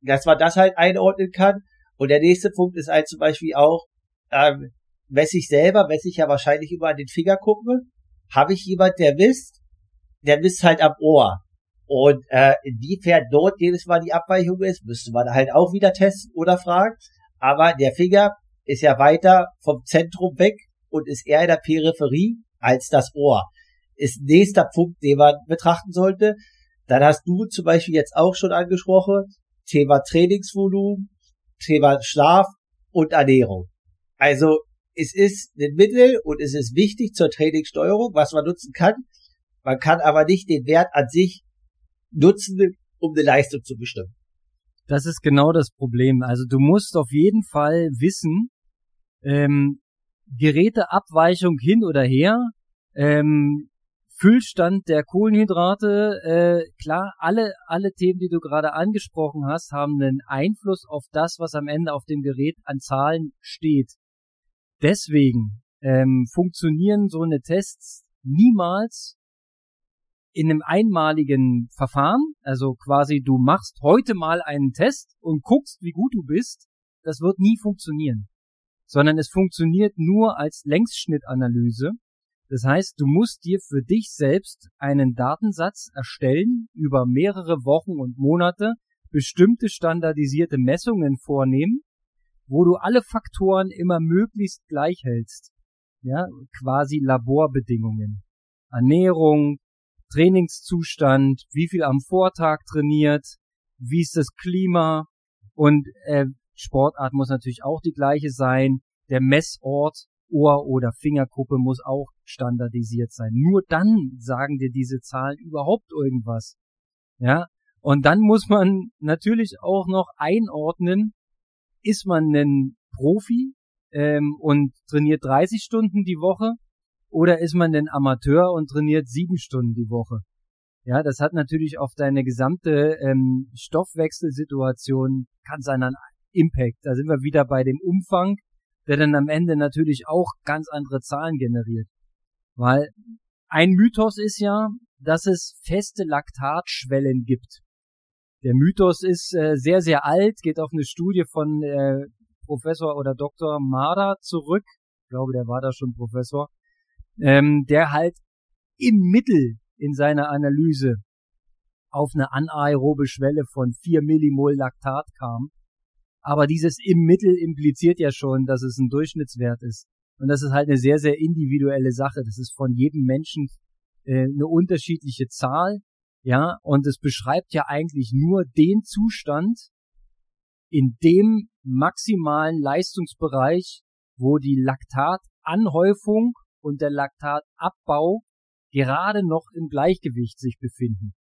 dass man das halt einordnen kann. Und der nächste Punkt ist halt zum Beispiel auch, ähm, messe ich selber, messe ich ja wahrscheinlich immer an den Finger gucken. Habe ich jemand, der misst, der misst halt am Ohr. Und äh, inwiefern dort jedes Mal die Abweichung ist, müsste man halt auch wieder testen oder fragen. Aber der Finger ist ja weiter vom Zentrum weg und ist eher in der Peripherie als das Ohr. Ist nächster Punkt, den man betrachten sollte. Dann hast du zum Beispiel jetzt auch schon angesprochen, Thema Trainingsvolumen, Thema Schlaf und Ernährung. Also es ist ein Mittel und es ist wichtig zur Trainingssteuerung, was man nutzen kann. Man kann aber nicht den Wert an sich nutzen, um eine Leistung zu bestimmen. Das ist genau das Problem. Also du musst auf jeden Fall wissen, ähm, Geräteabweichung hin oder her, ähm, Füllstand der Kohlenhydrate, äh, klar, alle, alle Themen, die du gerade angesprochen hast, haben einen Einfluss auf das, was am Ende auf dem Gerät an Zahlen steht. Deswegen ähm, funktionieren so eine Tests niemals in einem einmaligen Verfahren. Also quasi, du machst heute mal einen Test und guckst, wie gut du bist. Das wird nie funktionieren. Sondern es funktioniert nur als Längsschnittanalyse das heißt, du musst dir für dich selbst einen Datensatz erstellen, über mehrere Wochen und Monate bestimmte standardisierte Messungen vornehmen, wo du alle Faktoren immer möglichst gleich hältst. Ja, quasi Laborbedingungen. Ernährung, Trainingszustand, wie viel am Vortag trainiert, wie ist das Klima und äh, Sportart muss natürlich auch die gleiche sein. Der Messort, Ohr- oder Fingerkuppe muss auch standardisiert sein. Nur dann sagen dir diese Zahlen überhaupt irgendwas. Ja, und dann muss man natürlich auch noch einordnen, ist man ein Profi ähm, und trainiert 30 Stunden die Woche oder ist man denn Amateur und trainiert sieben Stunden die Woche? Ja, das hat natürlich auf deine gesamte ähm, Stoffwechselsituation ganz einen Impact. Da sind wir wieder bei dem Umfang, der dann am Ende natürlich auch ganz andere Zahlen generiert. Weil ein Mythos ist ja, dass es feste Laktatschwellen gibt. Der Mythos ist äh, sehr, sehr alt, geht auf eine Studie von äh, Professor oder Dr. Marder zurück. Ich glaube, der war da schon Professor. Ähm, der halt im Mittel in seiner Analyse auf eine anaerobe Schwelle von 4 Millimol Laktat kam. Aber dieses im Mittel impliziert ja schon, dass es ein Durchschnittswert ist. Und das ist halt eine sehr, sehr individuelle Sache. Das ist von jedem Menschen äh, eine unterschiedliche Zahl. Ja, und es beschreibt ja eigentlich nur den Zustand, in dem maximalen Leistungsbereich, wo die Laktatanhäufung und der Laktatabbau gerade noch im Gleichgewicht sich befinden.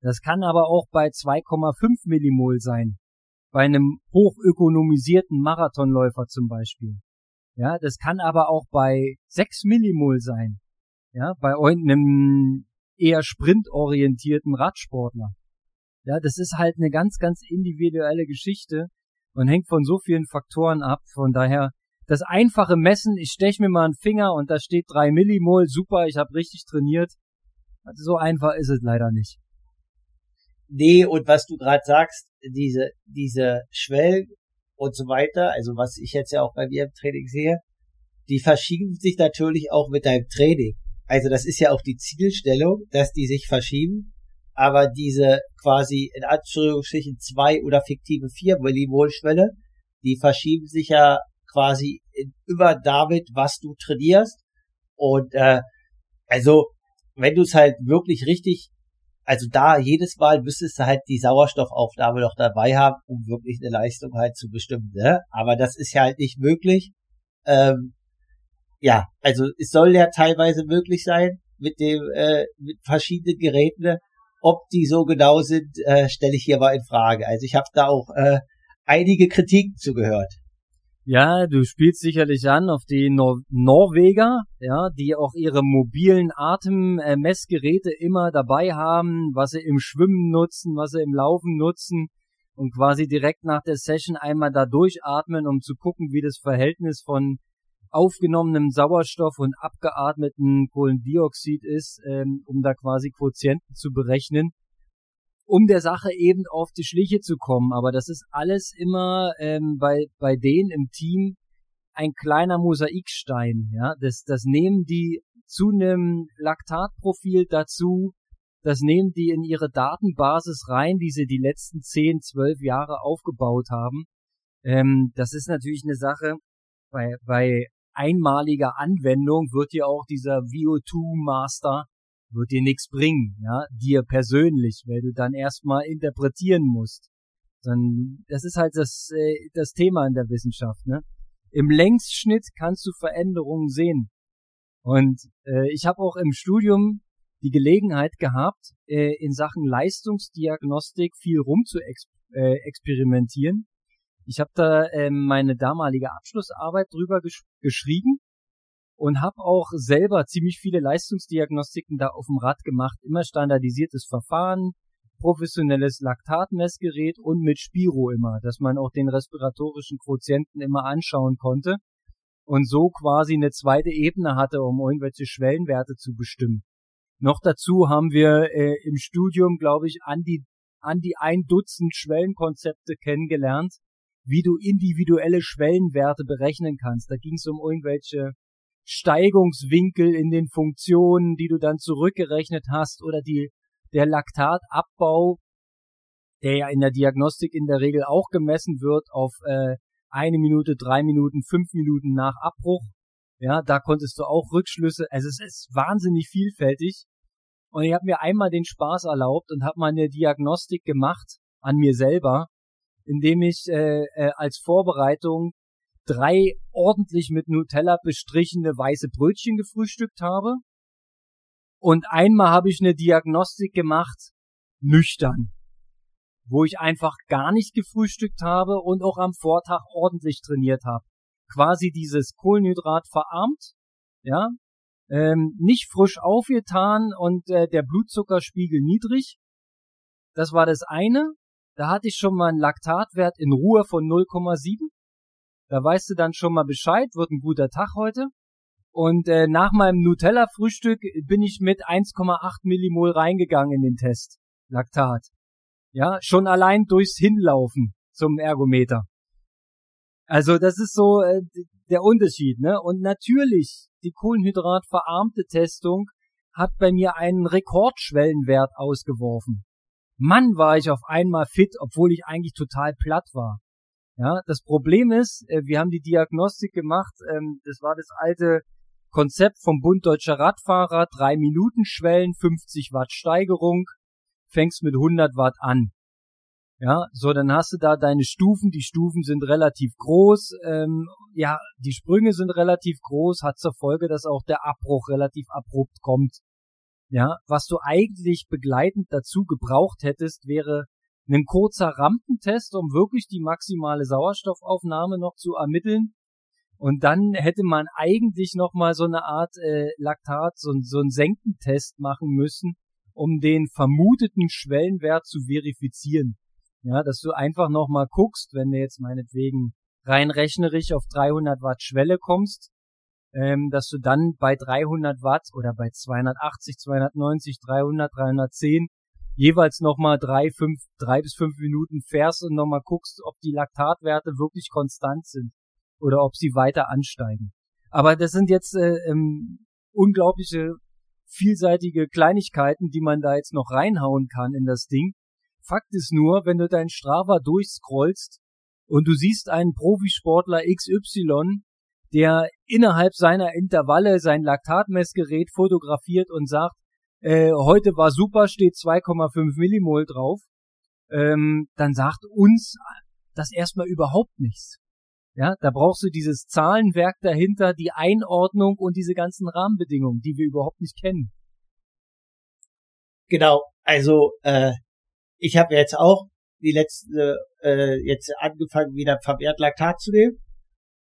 Das kann aber auch bei 2,5 Millimol sein. Bei einem hochökonomisierten Marathonläufer zum Beispiel. Ja, das kann aber auch bei 6 Millimol sein. Ja, bei einem eher sprintorientierten Radsportler. Ja, das ist halt eine ganz, ganz individuelle Geschichte und hängt von so vielen Faktoren ab. Von daher das einfache Messen, ich stech mir mal einen Finger und da steht drei Millimol, super, ich habe richtig trainiert. Also so einfach ist es leider nicht. Nee, und was du gerade sagst, diese, diese Schwellen und so weiter, also was ich jetzt ja auch bei mir im Training sehe, die verschieben sich natürlich auch mit deinem Training. Also das ist ja auch die Zielstellung, dass die sich verschieben, aber diese quasi in Anführungsstrichen zwei oder fiktive vier Millimol Schwelle, die verschieben sich ja quasi über David, was du trainierst. Und äh, also, wenn du es halt wirklich richtig, also da jedes Mal müsstest du halt die Sauerstoffaufnahme noch dabei haben, um wirklich eine Leistung halt zu bestimmen. Ne? Aber das ist ja halt nicht möglich. Ähm, ja, also es soll ja teilweise möglich sein mit dem äh, mit verschiedenen Geräten. Ob die so genau sind, äh, stelle ich hier mal in Frage. Also ich habe da auch äh, einige Kritiken zugehört. Ja, du spielst sicherlich an auf die Nor Norweger, ja, die auch ihre mobilen Atemmessgeräte immer dabei haben, was sie im Schwimmen nutzen, was sie im Laufen nutzen und quasi direkt nach der Session einmal da durchatmen, um zu gucken, wie das Verhältnis von aufgenommenem Sauerstoff und abgeatmeten Kohlendioxid ist, ähm, um da quasi Quotienten zu berechnen um der Sache eben auf die Schliche zu kommen. Aber das ist alles immer ähm, bei, bei denen im Team ein kleiner Mosaikstein. Ja, das, das nehmen die zu einem Laktatprofil dazu, das nehmen die in ihre Datenbasis rein, die sie die letzten 10, 12 Jahre aufgebaut haben. Ähm, das ist natürlich eine Sache, bei, bei einmaliger Anwendung wird ja auch dieser VO2 Master wird dir nichts bringen, ja, dir persönlich, weil du dann erstmal interpretieren musst. Dann, das ist halt das, äh, das Thema in der Wissenschaft, ne? Im Längsschnitt kannst du Veränderungen sehen. Und äh, ich habe auch im Studium die Gelegenheit gehabt, äh, in Sachen Leistungsdiagnostik viel rum zu ex äh, experimentieren. Ich habe da äh, meine damalige Abschlussarbeit drüber gesch geschrieben und habe auch selber ziemlich viele Leistungsdiagnostiken da auf dem Rad gemacht. Immer standardisiertes Verfahren, professionelles Laktatmessgerät und mit Spiro immer, dass man auch den respiratorischen Quotienten immer anschauen konnte und so quasi eine zweite Ebene hatte, um irgendwelche Schwellenwerte zu bestimmen. Noch dazu haben wir äh, im Studium, glaube ich, an die, an die ein Dutzend Schwellenkonzepte kennengelernt, wie du individuelle Schwellenwerte berechnen kannst. Da ging es um irgendwelche Steigungswinkel in den Funktionen, die du dann zurückgerechnet hast oder die, der Laktatabbau, der ja in der Diagnostik in der Regel auch gemessen wird auf äh, eine Minute, drei Minuten, fünf Minuten nach Abbruch. Ja, da konntest du auch Rückschlüsse. Also es ist wahnsinnig vielfältig. Und ich habe mir einmal den Spaß erlaubt und habe mal eine Diagnostik gemacht an mir selber, indem ich äh, äh, als Vorbereitung drei ordentlich mit Nutella bestrichene weiße Brötchen gefrühstückt habe. Und einmal habe ich eine Diagnostik gemacht, nüchtern, wo ich einfach gar nicht gefrühstückt habe und auch am Vortag ordentlich trainiert habe. Quasi dieses Kohlenhydrat verarmt, ja, ähm, nicht frisch aufgetan und äh, der Blutzuckerspiegel niedrig. Das war das eine. Da hatte ich schon mal einen Laktatwert in Ruhe von 0,7. Da weißt du dann schon mal Bescheid, wird ein guter Tag heute. Und äh, nach meinem Nutella-Frühstück bin ich mit 1,8 Millimol reingegangen in den Test. Laktat. Ja, schon allein durchs Hinlaufen zum Ergometer. Also das ist so äh, der Unterschied, ne? Und natürlich, die kohlenhydratverarmte Testung hat bei mir einen Rekordschwellenwert ausgeworfen. Mann, war ich auf einmal fit, obwohl ich eigentlich total platt war. Ja, das Problem ist, äh, wir haben die Diagnostik gemacht, ähm, das war das alte Konzept vom Bund Deutscher Radfahrer, drei Minuten Schwellen, 50 Watt Steigerung, fängst mit 100 Watt an. Ja, so dann hast du da deine Stufen, die Stufen sind relativ groß, ähm, ja, die Sprünge sind relativ groß, hat zur Folge, dass auch der Abbruch relativ abrupt kommt. Ja, was du eigentlich begleitend dazu gebraucht hättest, wäre ein kurzer Rampentest, um wirklich die maximale Sauerstoffaufnahme noch zu ermitteln. Und dann hätte man eigentlich noch mal so eine Art äh, Laktat, so, so einen Senkentest machen müssen, um den vermuteten Schwellenwert zu verifizieren. Ja, dass du einfach noch mal guckst, wenn du jetzt meinetwegen rein rechnerisch auf 300 Watt Schwelle kommst, ähm, dass du dann bei 300 Watt oder bei 280, 290, 300, 310 jeweils nochmal drei, fünf, drei bis fünf Minuten fährst und nochmal guckst, ob die Laktatwerte wirklich konstant sind oder ob sie weiter ansteigen. Aber das sind jetzt äh, ähm, unglaubliche vielseitige Kleinigkeiten, die man da jetzt noch reinhauen kann in das Ding. Fakt ist nur, wenn du deinen Strava durchscrollst und du siehst einen Profisportler XY, der innerhalb seiner Intervalle sein Laktatmessgerät fotografiert und sagt, äh, heute war super, steht 2,5 Millimol drauf, ähm, dann sagt uns das erstmal überhaupt nichts. Ja, da brauchst du dieses Zahlenwerk dahinter, die Einordnung und diese ganzen Rahmenbedingungen, die wir überhaupt nicht kennen. Genau, also äh, ich habe jetzt auch die letzte äh, jetzt angefangen, wieder vermehrt Laktat zu nehmen.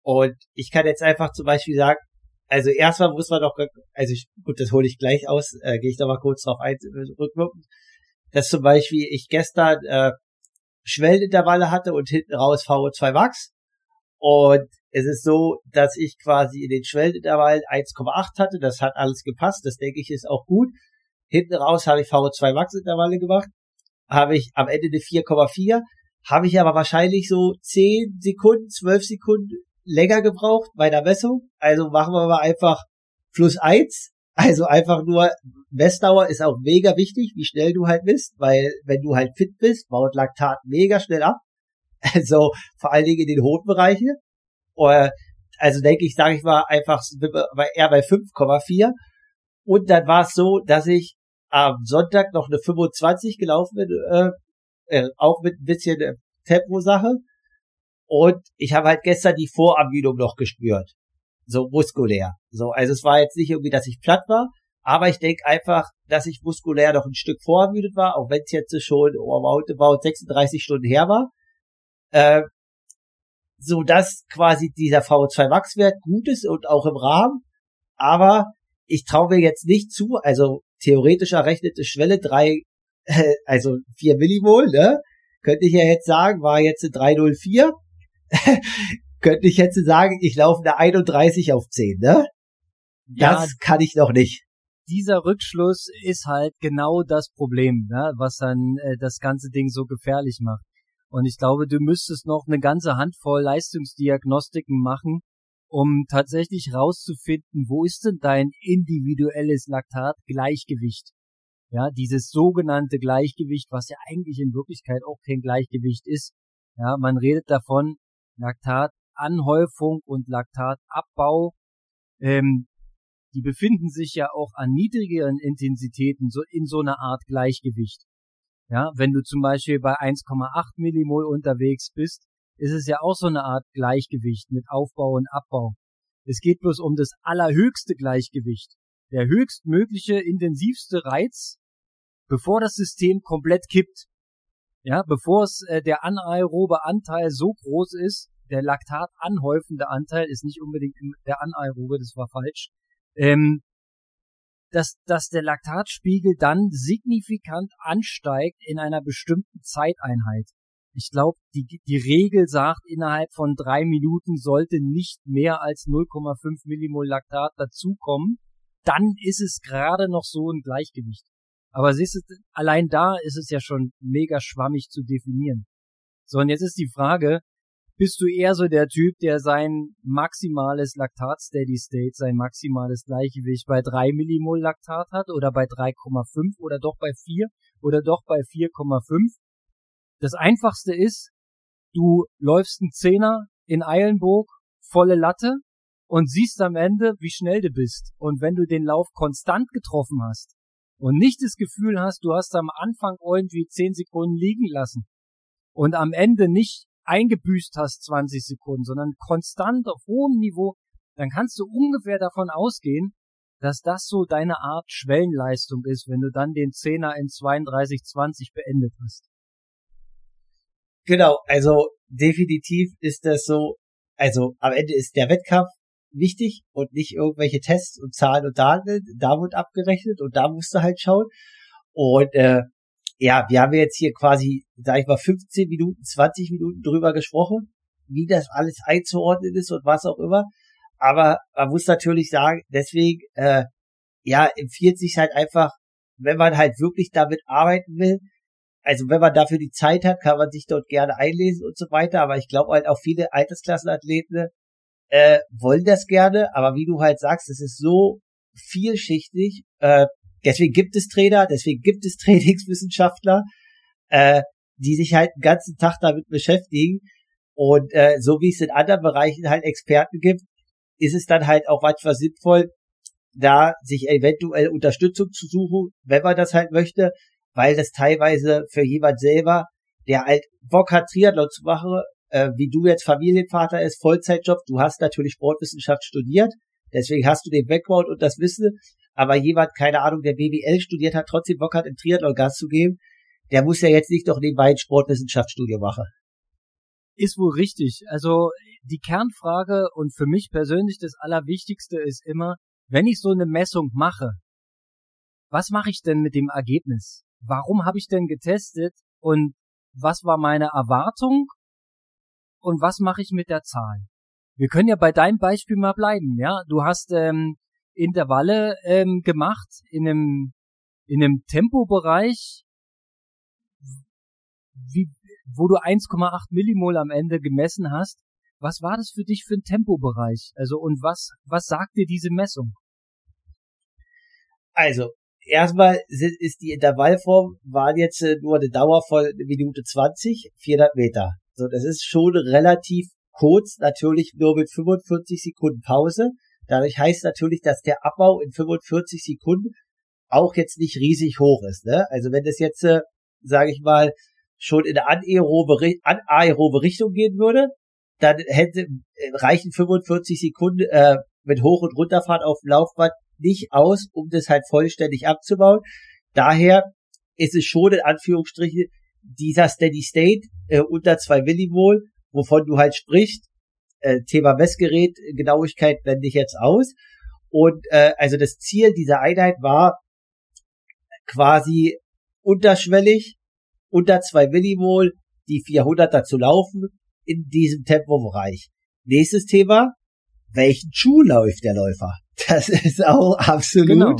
Und ich kann jetzt einfach zum Beispiel sagen, also erstmal muss man doch, also ich, gut, das hole ich gleich aus, äh, gehe ich da mal kurz drauf ein, äh, rückwirken, dass zum Beispiel ich gestern äh, Schwellenintervalle hatte und hinten raus VO2 Max. Und es ist so, dass ich quasi in den Schwellenintervallen 1,8 hatte, das hat alles gepasst, das denke ich ist auch gut. Hinten raus habe ich VO2 Max Intervalle gemacht, habe ich am Ende eine 4,4, habe ich aber wahrscheinlich so 10 Sekunden, 12 Sekunden länger gebraucht bei der Messung. Also machen wir mal einfach plus eins. Also einfach nur, Messdauer ist auch mega wichtig, wie schnell du halt misst, weil wenn du halt fit bist, baut Laktat mega schnell ab. *laughs* Also vor allen Dingen in den Hodenbereichen. Also denke ich, sage ich mal, einfach eher bei 5,4. Und dann war es so, dass ich am Sonntag noch eine 25 gelaufen bin, äh, äh, auch mit ein bisschen Tempo-Sache. Und ich habe halt gestern die Vorermüdung noch gespürt. So muskulär. So, also es war jetzt nicht irgendwie, dass ich platt war, aber ich denke einfach, dass ich muskulär noch ein Stück vorermüdet war, auch wenn es jetzt schon oh, about 36 Stunden her war. Äh, so dass quasi dieser VO2 Max Wert gut ist und auch im Rahmen. Aber ich traue mir jetzt nicht zu, also theoretisch errechnete Schwelle drei, äh, *laughs* also vier Millimol, ne? Könnte ich ja jetzt sagen, war jetzt 304 *laughs* könnte ich jetzt sagen, ich laufe eine 31 auf 10, ne? Das ja, kann ich noch nicht. Dieser Rückschluss ist halt genau das Problem, ne, was dann äh, das ganze Ding so gefährlich macht. Und ich glaube, du müsstest noch eine ganze Handvoll Leistungsdiagnostiken machen, um tatsächlich rauszufinden, wo ist denn dein individuelles Laktatgleichgewicht? Ja, dieses sogenannte Gleichgewicht, was ja eigentlich in Wirklichkeit auch kein Gleichgewicht ist. Ja, man redet davon, Laktatanhäufung und Laktatabbau, ähm, die befinden sich ja auch an niedrigeren Intensitäten so in so einer Art Gleichgewicht. Ja, wenn du zum Beispiel bei 1,8 Millimol unterwegs bist, ist es ja auch so eine Art Gleichgewicht mit Aufbau und Abbau. Es geht bloß um das allerhöchste Gleichgewicht. Der höchstmögliche, intensivste Reiz, bevor das System komplett kippt. Ja, bevor es äh, der anaerobe Anteil so groß ist, der Laktat anhäufende Anteil ist nicht unbedingt der anaerobe, das war falsch, ähm, dass, dass der Laktatspiegel dann signifikant ansteigt in einer bestimmten Zeiteinheit. Ich glaube, die, die Regel sagt, innerhalb von drei Minuten sollte nicht mehr als 0,5 Millimol Laktat dazukommen. Dann ist es gerade noch so ein Gleichgewicht. Aber siehst du, allein da ist es ja schon mega schwammig zu definieren. So, und jetzt ist die Frage, bist du eher so der Typ, der sein maximales Laktat Steady State, sein maximales Gleichgewicht bei 3 Millimol Laktat hat oder bei 3,5 oder doch bei 4 oder doch bei 4,5? Das einfachste ist, du läufst einen Zehner in Eilenburg, volle Latte und siehst am Ende, wie schnell du bist. Und wenn du den Lauf konstant getroffen hast und nicht das Gefühl hast, du hast am Anfang irgendwie 10 Sekunden liegen lassen und am Ende nicht eingebüßt hast 20 Sekunden, sondern konstant auf hohem Niveau, dann kannst du ungefähr davon ausgehen, dass das so deine Art Schwellenleistung ist, wenn du dann den Zehner in 32,20 beendet hast. Genau, also definitiv ist das so, also am Ende ist der Wettkampf wichtig und nicht irgendwelche Tests und Zahlen und Daten, da wird abgerechnet und da musst du halt schauen. Und äh, ja, wir haben jetzt hier quasi, sag ich mal, 15 Minuten, 20 Minuten drüber gesprochen, wie das alles einzuordnen ist und was auch immer. Aber man muss natürlich sagen, deswegen, äh, ja, empfiehlt sich halt einfach, wenn man halt wirklich damit arbeiten will, also wenn man dafür die Zeit hat, kann man sich dort gerne einlesen und so weiter. Aber ich glaube halt auch viele Altersklassenathleten äh, wollen das gerne. Aber wie du halt sagst, es ist so vielschichtig. Äh, Deswegen gibt es Trainer, deswegen gibt es *laughs* Trainingswissenschaftler, äh, die sich halt den ganzen Tag damit beschäftigen. Und äh, so wie es in anderen Bereichen halt Experten gibt, ist es dann halt auch manchmal sinnvoll, da sich eventuell Unterstützung zu suchen, wenn man das halt möchte, weil das teilweise für jemand selber, der halt Bock hat, Triathlon zu machen, äh, wie du jetzt Familienvater ist, Vollzeitjob, du hast natürlich Sportwissenschaft studiert, deswegen hast du den Background und das Wissen, aber jemand, keine Ahnung, der BWL studiert hat, trotzdem Bock hat, im Triathlon Gas zu geben, der muss ja jetzt nicht doch nebenbei ein Sportwissenschaftsstudium machen. Ist wohl richtig. Also die Kernfrage und für mich persönlich das Allerwichtigste ist immer, wenn ich so eine Messung mache, was mache ich denn mit dem Ergebnis? Warum habe ich denn getestet und was war meine Erwartung und was mache ich mit der Zahl? Wir können ja bei deinem Beispiel mal bleiben, ja. Du hast ähm, Intervalle ähm, gemacht in einem in einem Tempobereich, wie, wo du 1,8 Millimol am Ende gemessen hast. Was war das für dich für ein Tempobereich? Also und was was sagt dir diese Messung? Also erstmal ist die Intervallform war jetzt äh, nur eine Dauer von Minute 20, 400 Meter. So, das ist schon relativ kurz, natürlich nur mit 45 Sekunden Pause. Dadurch heißt natürlich, dass der Abbau in 45 Sekunden auch jetzt nicht riesig hoch ist. Ne? Also wenn das jetzt, äh, sage ich mal, schon in eine anaerobe, Richtung gehen würde, dann hätte äh, reichen 45 Sekunden äh, mit Hoch- und Runterfahren auf dem Laufband nicht aus, um das halt vollständig abzubauen. Daher ist es schon in Anführungsstrichen dieser Steady State äh, unter zwei Millimol, wovon du halt sprichst, äh, Thema Messgerät, Genauigkeit blende ich jetzt aus. Und äh, also das Ziel dieser Einheit war quasi unterschwellig unter zwei Millimol die 400er zu laufen in diesem Tempobereich. Nächstes Thema, welchen Schuh läuft der Läufer? Das ist auch absolut genau.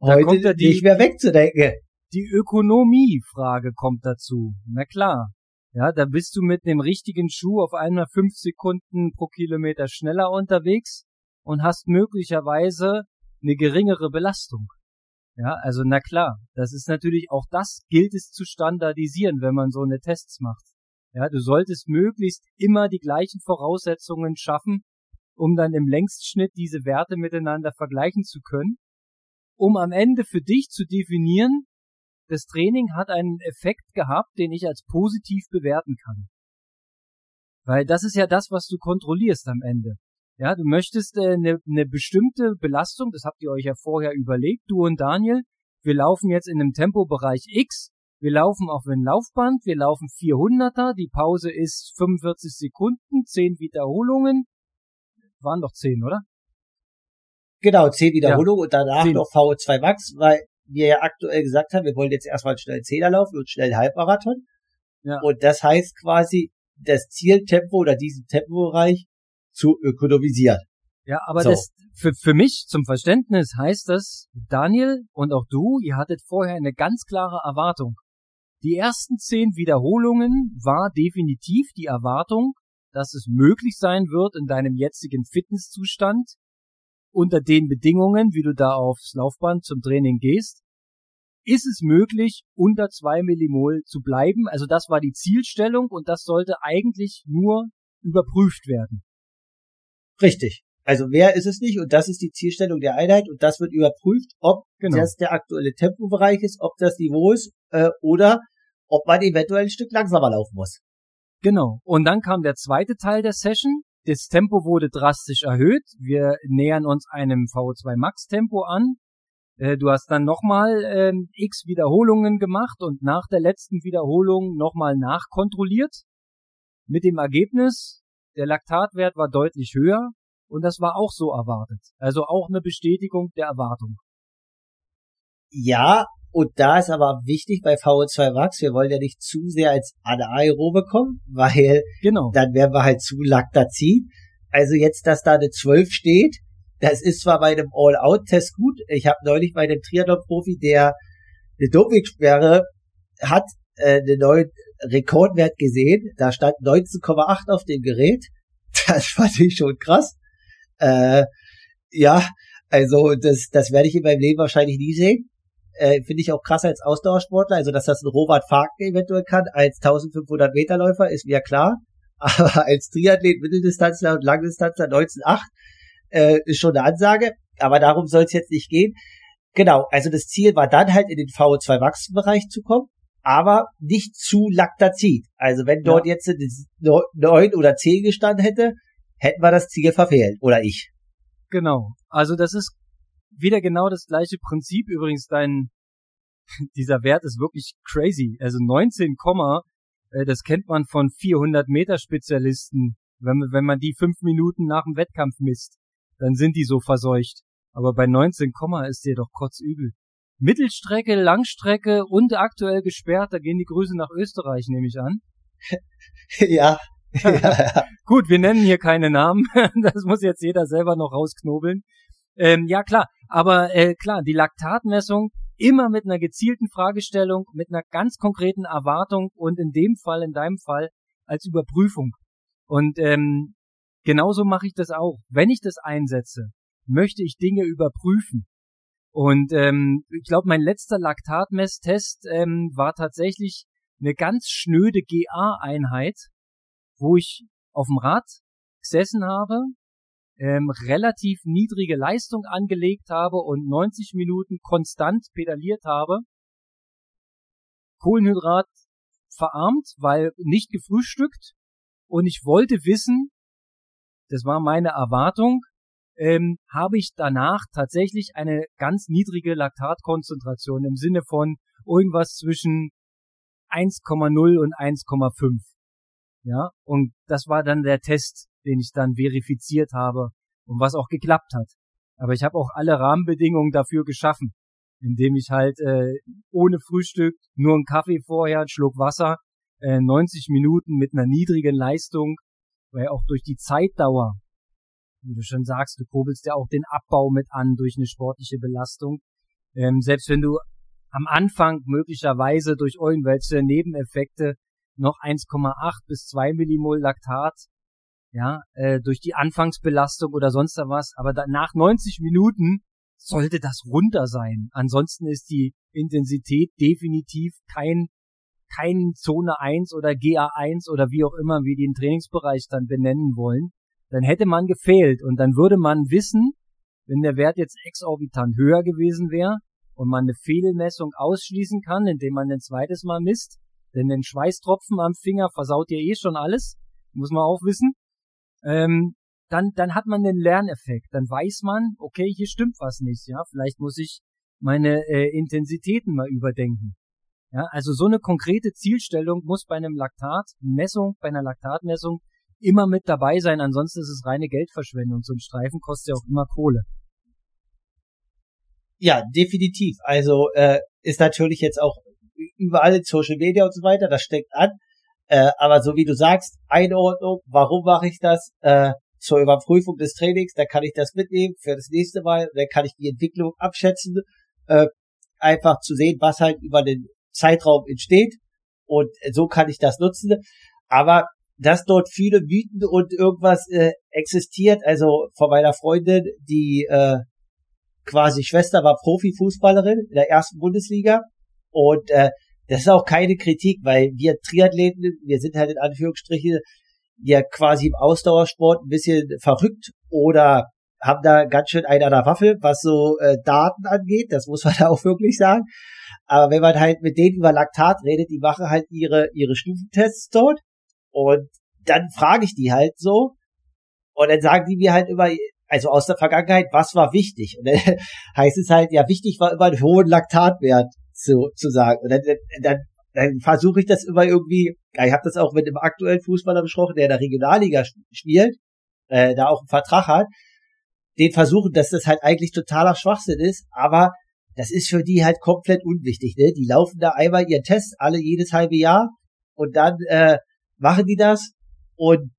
heute die, nicht mehr wegzudenken. Die Ökonomie-Frage kommt dazu. Na klar. Ja, da bist du mit dem richtigen Schuh auf einmal fünf Sekunden pro Kilometer schneller unterwegs und hast möglicherweise eine geringere Belastung. Ja, also na klar, das ist natürlich auch das gilt es zu standardisieren, wenn man so eine Tests macht. Ja, du solltest möglichst immer die gleichen Voraussetzungen schaffen, um dann im Längsschnitt diese Werte miteinander vergleichen zu können, um am Ende für dich zu definieren, das Training hat einen Effekt gehabt, den ich als positiv bewerten kann. Weil das ist ja das, was du kontrollierst am Ende. Ja, du möchtest eine äh, ne, ne bestimmte Belastung, das habt ihr euch ja vorher überlegt, du und Daniel, wir laufen jetzt in einem Tempobereich X, wir laufen auf ein Laufband, wir laufen 400er, die Pause ist 45 Sekunden, 10 Wiederholungen, waren doch 10, oder? Genau, 10 Wiederholungen ja, und danach 10. noch VO2 Max, weil wir ja aktuell gesagt haben, wir wollen jetzt erstmal schnell Zehner laufen und schnell Halbmarathon. Ja. Und das heißt quasi, das Zieltempo oder diesen Tempobereich zu ökonomisieren. Ja, aber so. das für, für mich zum Verständnis heißt das, Daniel und auch du, ihr hattet vorher eine ganz klare Erwartung. Die ersten zehn Wiederholungen war definitiv die Erwartung, dass es möglich sein wird, in deinem jetzigen Fitnesszustand, unter den Bedingungen, wie du da aufs Laufband zum Training gehst, ist es möglich, unter zwei Millimol zu bleiben. Also das war die Zielstellung und das sollte eigentlich nur überprüft werden. Richtig. Also wer ist es nicht und das ist die Zielstellung der Einheit und das wird überprüft, ob genau. das der aktuelle Tempobereich ist, ob das Niveau ist äh, oder ob man eventuell ein Stück langsamer laufen muss. Genau. Und dann kam der zweite Teil der Session. Das Tempo wurde drastisch erhöht. Wir nähern uns einem VO2 Max Tempo an. Äh, du hast dann nochmal äh, x Wiederholungen gemacht und nach der letzten Wiederholung nochmal nachkontrolliert. Mit dem Ergebnis, der Laktatwert war deutlich höher und das war auch so erwartet. Also auch eine Bestätigung der Erwartung. Ja, und da ist aber wichtig bei VO2 Max, wir wollen ja nicht zu sehr als Anaerobe kommen, weil genau. dann wären wir halt zu Laktazid. Also jetzt, dass da eine 12 steht, das ist zwar bei einem All-Out-Test gut. Ich habe neulich bei einem Triathlon-Profi, der eine Dopingsperre hat, äh, einen neuen Rekordwert gesehen. Da stand 19,8 auf dem Gerät. *laughs* Das fand ich schon krass. Äh, ja, also das, das werde ich in meinem Leben wahrscheinlich nie sehen. Äh, Finde ich auch krass als Ausdauersportler. Also, dass das ein Robert Faken eventuell kann als 1500 Meter Läufer, ist mir klar. *laughs* Aber als Triathlet, Mitteldistanzler und Langdistanzler 19,8 äh, ist schon eine Ansage. Aber darum soll es jetzt nicht gehen. Genau, also das Ziel war dann halt in den VO2-Wachstumbereich zu kommen, aber nicht zu Laktazid. Also wenn dort ja. jetzt neun oder zehn gestanden hätte, hätten wir das Ziel verfehlt. Oder ich. Genau. Also das ist wieder genau das gleiche Prinzip. Übrigens, dein, *laughs* dieser Wert ist wirklich crazy. Also 19, äh, das kennt man von 400 Meter Spezialisten. Wenn, wenn man die fünf Minuten nach dem Wettkampf misst, dann sind die so verseucht. Aber bei 19, ist dir doch kotzübel. Mittelstrecke, Langstrecke und aktuell gesperrt, da gehen die Grüße nach Österreich, nehme ich an. *laughs* *laughs* ja, Gut, wir nennen hier keine Namen. das muss jetzt jeder selber noch rausknobeln. Ähm, ja, klar. Aber äh, klar, die Laktatmessung immer mit einer gezielten Fragestellung, mit einer ganz konkreten Erwartung und in dem Fall, in deinem Fall, als Überprüfung. Und ähm, genauso mache ich das auch. Wenn ich das einsetze, möchte ich Dinge überprüfen. Und ähm, ich glaube, mein letzter Laktatmesstest ähm, war tatsächlich eine ganz schnöde GA-Einheit, wo ich auf dem Rad gesessen habe, ähm, relativ niedrige Leistung angelegt habe und 90 Minuten konstant pedaliert habe. Kohlenhydrat verarmt, weil nicht gefrühstückt. Und ich wollte wissen, das war meine Erwartung, ähm, habe ich danach tatsächlich eine ganz niedrige Laktatkonzentration im Sinne von irgendwas zwischen 1,0 und 1,5. Ja, und das war dann der Test, den ich dann verifiziert habe und was auch geklappt hat. Aber ich habe auch alle Rahmenbedingungen dafür geschaffen, indem ich halt äh, ohne Frühstück, nur einen Kaffee vorher, einen Schluck Wasser, äh, 90 Minuten mit einer niedrigen Leistung, weil auch durch die Zeitdauer, wie du schon sagst, du kurbelst ja auch den Abbau mit an durch eine sportliche Belastung. Ähm, selbst wenn du am Anfang möglicherweise durch irgendwelche Nebeneffekte noch 1,8 bis 2 Millimol Laktat, ja, äh, durch die Anfangsbelastung oder sonst was, aber da, nach 90 Minuten sollte das runter sein. Ansonsten ist die Intensität definitiv kein kein Zone 1 oder GA1 oder wie auch immer wir den Trainingsbereich dann benennen wollen, dann hätte man gefehlt und dann würde man wissen, wenn der Wert jetzt exorbitant höher gewesen wäre und man eine Fehlmessung ausschließen kann, indem man ein zweites Mal misst, denn ein Schweißtropfen am Finger versaut dir eh schon alles, muss man auch wissen. Ähm, dann, dann hat man den Lerneffekt. Dann weiß man, okay, hier stimmt was nicht. Ja, vielleicht muss ich meine äh, Intensitäten mal überdenken. Ja, also so eine konkrete Zielstellung muss bei einem Laktatmessung, bei einer Laktatmessung immer mit dabei sein. Ansonsten ist es reine Geldverschwendung. So ein Streifen kostet ja auch immer Kohle. Ja, definitiv. Also äh, ist natürlich jetzt auch überall in Social Media und so weiter, das steckt an. Äh, aber so wie du sagst, Einordnung, warum mache ich das? Äh, zur Überprüfung des Trainings, dann kann ich das mitnehmen für das nächste Mal, dann kann ich die Entwicklung abschätzen, äh, einfach zu sehen, was halt über den Zeitraum entsteht und so kann ich das nutzen. Aber dass dort viele Mythen und irgendwas äh, existiert, also von meiner Freundin, die äh, quasi Schwester war Profifußballerin in der ersten Bundesliga und äh, das ist auch keine Kritik, weil wir Triathleten, wir sind halt in Anführungsstrichen ja quasi im Ausdauersport ein bisschen verrückt oder haben da ganz schön einer der Waffe, was so äh, Daten angeht, das muss man da *laughs* auch wirklich sagen. Aber wenn man halt mit denen über Laktat redet, die machen halt ihre, ihre Stufentests dort und dann frage ich die halt so und dann sagen die mir halt immer, also aus der Vergangenheit, was war wichtig? Und dann *laughs* heißt es halt, ja, wichtig war immer einen hohen Laktatwert zu, zu sagen. Und dann, dann, dann versuche ich das immer irgendwie, ich habe das auch mit dem aktuellen Fußballer besprochen, der in der Regionalliga spielt, äh, da auch einen Vertrag hat, den versuchen, dass das halt eigentlich totaler Schwachsinn ist, aber das ist für die halt komplett unwichtig. Ne? Die laufen da einmal ihren Test alle jedes halbe Jahr und dann äh, machen die das und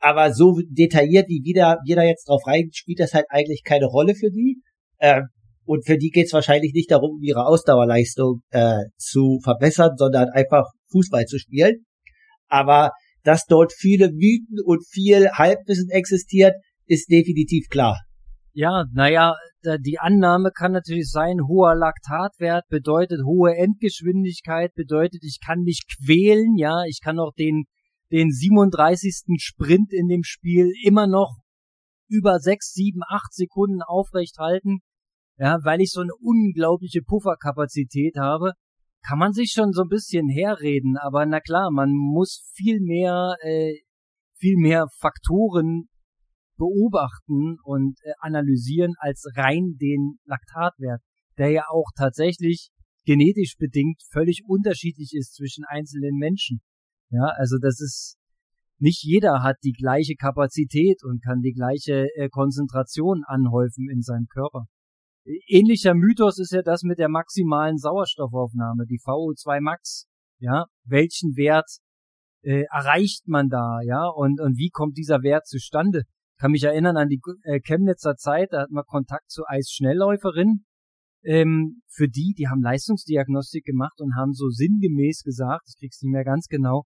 aber so detailliert, wie wieder jeder jetzt drauf rein, spielt das halt eigentlich keine Rolle für die. Äh, und für die geht's wahrscheinlich nicht darum, ihre Ausdauerleistung äh, zu verbessern, sondern einfach Fußball zu spielen. Aber dass dort viele Mythen und viel Halbwissen existiert, ist definitiv klar. Ja, naja, die Annahme kann natürlich sein, hoher Laktatwert bedeutet hohe Endgeschwindigkeit, bedeutet, ich kann mich quälen, ja, ich kann auch den, den 37. Sprint in dem Spiel immer noch über 6, 7, 8 Sekunden aufrecht halten ja, weil ich so eine unglaubliche Pufferkapazität habe, kann man sich schon so ein bisschen herreden, aber na klar, man muss viel mehr, äh, viel mehr Faktoren beobachten und äh, analysieren als rein den Laktatwert, der ja auch tatsächlich genetisch bedingt völlig unterschiedlich ist zwischen einzelnen Menschen. Ja, also das ist nicht jeder hat die gleiche Kapazität und kann die gleiche äh, Konzentration anhäufen in seinem Körper. Ähnlicher Mythos ist ja das mit der maximalen Sauerstoffaufnahme, die VO2 Max. Ja, welchen Wert äh, erreicht man da, ja, und, und wie kommt dieser Wert zustande? Kann mich erinnern an die äh, Chemnitzer Zeit, da hatten wir Kontakt zu Eisschnellläuferin. Ähm, für die, die haben Leistungsdiagnostik gemacht und haben so sinngemäß gesagt, ich krieg's nicht mehr ganz genau,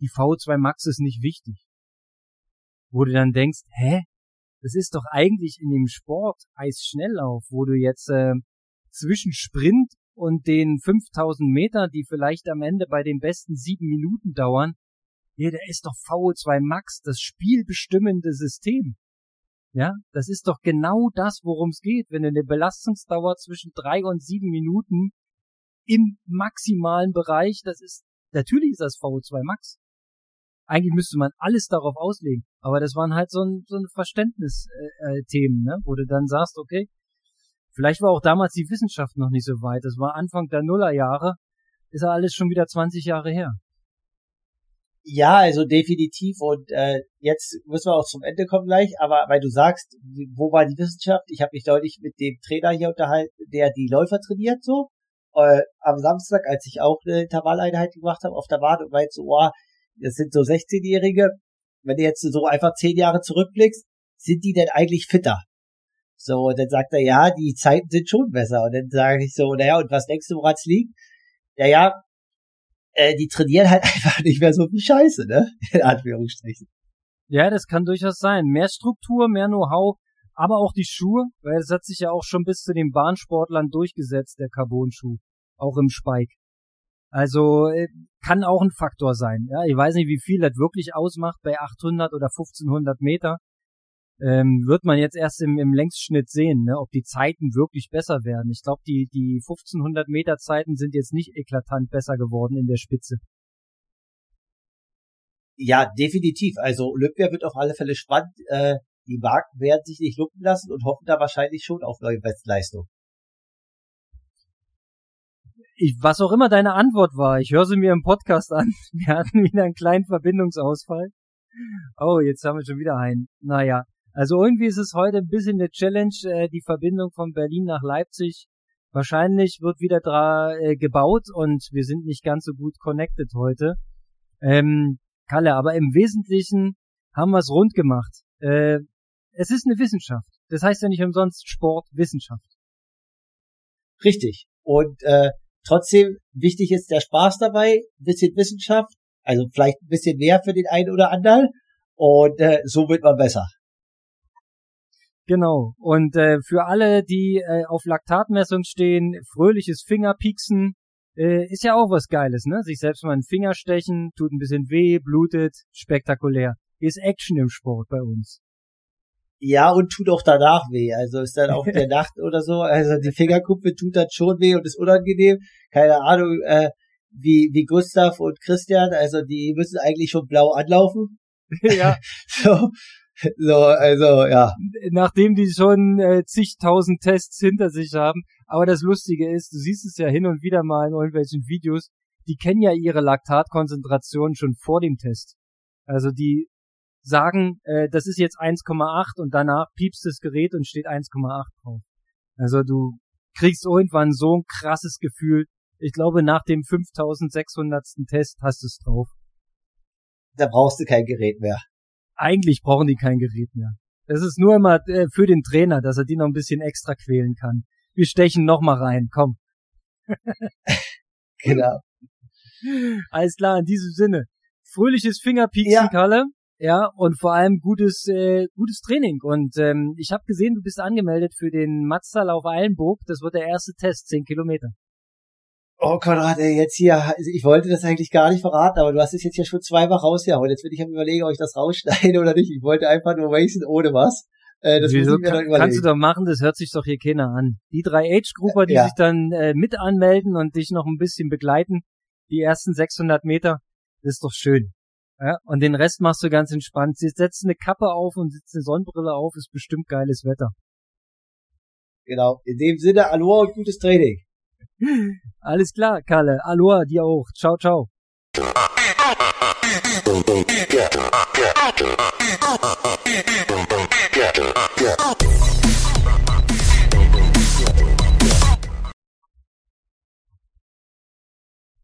die VO2 Max ist nicht wichtig. Wo du dann denkst, hä? Das ist doch eigentlich in dem Sport Eisschnelllauf, wo du jetzt äh, zwischen Sprint und den 5000 Meter, die vielleicht am Ende bei den besten sieben Minuten dauern, ja, der ist doch VO2 Max, das spielbestimmende System. Ja, das ist doch genau das, worum es geht, wenn du eine Belastungsdauer zwischen drei und sieben Minuten im maximalen Bereich, das ist, natürlich ist das VO2 Max eigentlich müsste man alles darauf auslegen. Aber das waren halt so ein, so ein Verständnisthemen, äh, ne? wo du dann sagst, okay, vielleicht war auch damals die Wissenschaft noch nicht so weit. Das war Anfang der Nullerjahre, ist ja alles schon wieder 20 Jahre her. Ja, also definitiv. Und äh, jetzt müssen wir auch zum Ende kommen gleich. Aber weil du sagst, wo war die Wissenschaft? Ich habe mich deutlich mit dem Trainer hier unterhalten, der die Läufer trainiert so. Äh, am Samstag, als ich auch eine Intervalleinheit gemacht habe auf der Wade und meinte so, oh, das sind so 16-Jährige, wenn du jetzt so einfach zehn Jahre zurückblickst, sind die denn eigentlich fitter? So, und dann sagt er, ja, die Zeiten sind schon besser. Und dann sage ich so, naja, und was denkst du, woran es liegt? Ja, ja, äh, die trainieren halt *laughs* einfach nicht mehr so viel Scheiße, ne? In Anführungsstrichen. Ja, das kann durchaus sein. Mehr Struktur, mehr Know-how, aber auch die Schuhe, weil es hat sich ja auch schon bis zu den Bahnsportlern durchgesetzt, der Carbon-Schuh. Auch im Spike. Also äh, kann auch ein Faktor sein. Ja, ich weiß nicht, wie viel das wirklich ausmacht bei 800 oder 1500 Meter. ähm, wird man jetzt erst im, im Längsschnitt sehen, ne, ob die Zeiten wirklich besser werden. Ich glaube, die, die 1500 Meter Zeiten sind jetzt nicht eklatant besser geworden in der Spitze. Ja, definitiv. Also Olympia wird auf alle Fälle spannend. Äh, die Marken werden sich nicht lumpen lassen und hoffen da wahrscheinlich schon auf neue Bestleistung. Ich, was auch immer deine Antwort war, ich höre sie mir im Podcast an. *laughs* Wir hatten wieder einen kleinen Verbindungsausfall. Oh, jetzt haben wir schon wieder einen. Naja, also irgendwie ist es heute ein bisschen eine Challenge, äh, die Verbindung von Berlin nach Leipzig. Wahrscheinlich wird wieder dra äh, gebaut und wir sind nicht ganz so gut connected heute. Ähm, Kalle, aber im Wesentlichen haben wir es rund gemacht. Äh, es ist eine Wissenschaft. Das heißt ja nicht umsonst Sport, Wissenschaft. Richtig. Und äh, trotzdem wichtig ist der Spaß dabei, bisschen Wissenschaft, also vielleicht ein bisschen mehr für den einen oder anderen. Und äh, so wird man besser. Genau. Und äh, für alle, die äh, auf Laktatmessung stehen, fröhliches Fingerpieksen äh, ist ja auch was Geiles, ne? Sich selbst mal einen Finger stechen, tut ein bisschen weh, blutet, spektakulär. Ist Action im Sport bei uns. Ja, und tut auch danach weh. Also ist dann auch der *laughs* Nacht oder so. Also die Fingerkuppe tut dann schon weh und ist unangenehm. Keine Ahnung, äh, wie, wie Gustav und Christian. Also die müssen eigentlich schon blau anlaufen. *laughs* ja. *laughs* so, so, also, ja. Nachdem die schon äh, zigtausend Tests hinter sich haben. Aber das Lustige ist, du siehst es ja hin und wieder mal in irgendwelchen Videos, die kennen ja ihre Laktatkonzentration schon vor dem Test. Also die sagen, äh, das ist jetzt 1,8 und danach piepst das Gerät und steht 1,8 drauf. Also du kriegst irgendwann so ein krasses Gefühl. Ich glaube, nach dem 5600. Test hast du es drauf. Da brauchst du kein Gerät mehr eigentlich brauchen die kein Gerät mehr. Das ist nur immer äh, für den Trainer, dass er die noch ein bisschen extra quälen kann. Wir stechen noch mal rein, komm. *laughs* genau. Alles klar, in diesem Sinne. Fröhliches Fingerpieksen, ja. Kalle. Ja, und vor allem gutes, äh, gutes Training. Und ähm, ich habe gesehen, du bist angemeldet für den Matzerlauf Eilenburg. Das wird der erste Test, 10 Kilometer. Oh Konrad, ey, jetzt hier, also ich wollte das eigentlich gar nicht verraten, aber du hast es jetzt ja schon zweimal rausgehauen. Jetzt will ich am überlegen, ob ich das rausschneide *laughs* oder nicht. Ich wollte einfach nur racen ohne was. Äh, das Wieso, muss ich mir dann überlegen. Kannst du doch machen, das hört sich doch hier keiner an. Die drei Age-Grupper, die ja. sich dann äh, mit anmelden und dich noch ein bisschen begleiten, die ersten 600 Meter, das ist doch schön. Ja, und den Rest machst du ganz entspannt. Setzt eine Kappe auf und setzt eine Sonnenbrille auf, ist bestimmt geiles Wetter. Genau. In dem Sinne, Aloha und gutes Training. Alles klar, Kalle. Aloha, dir auch. Ciao, ciao. Yeah.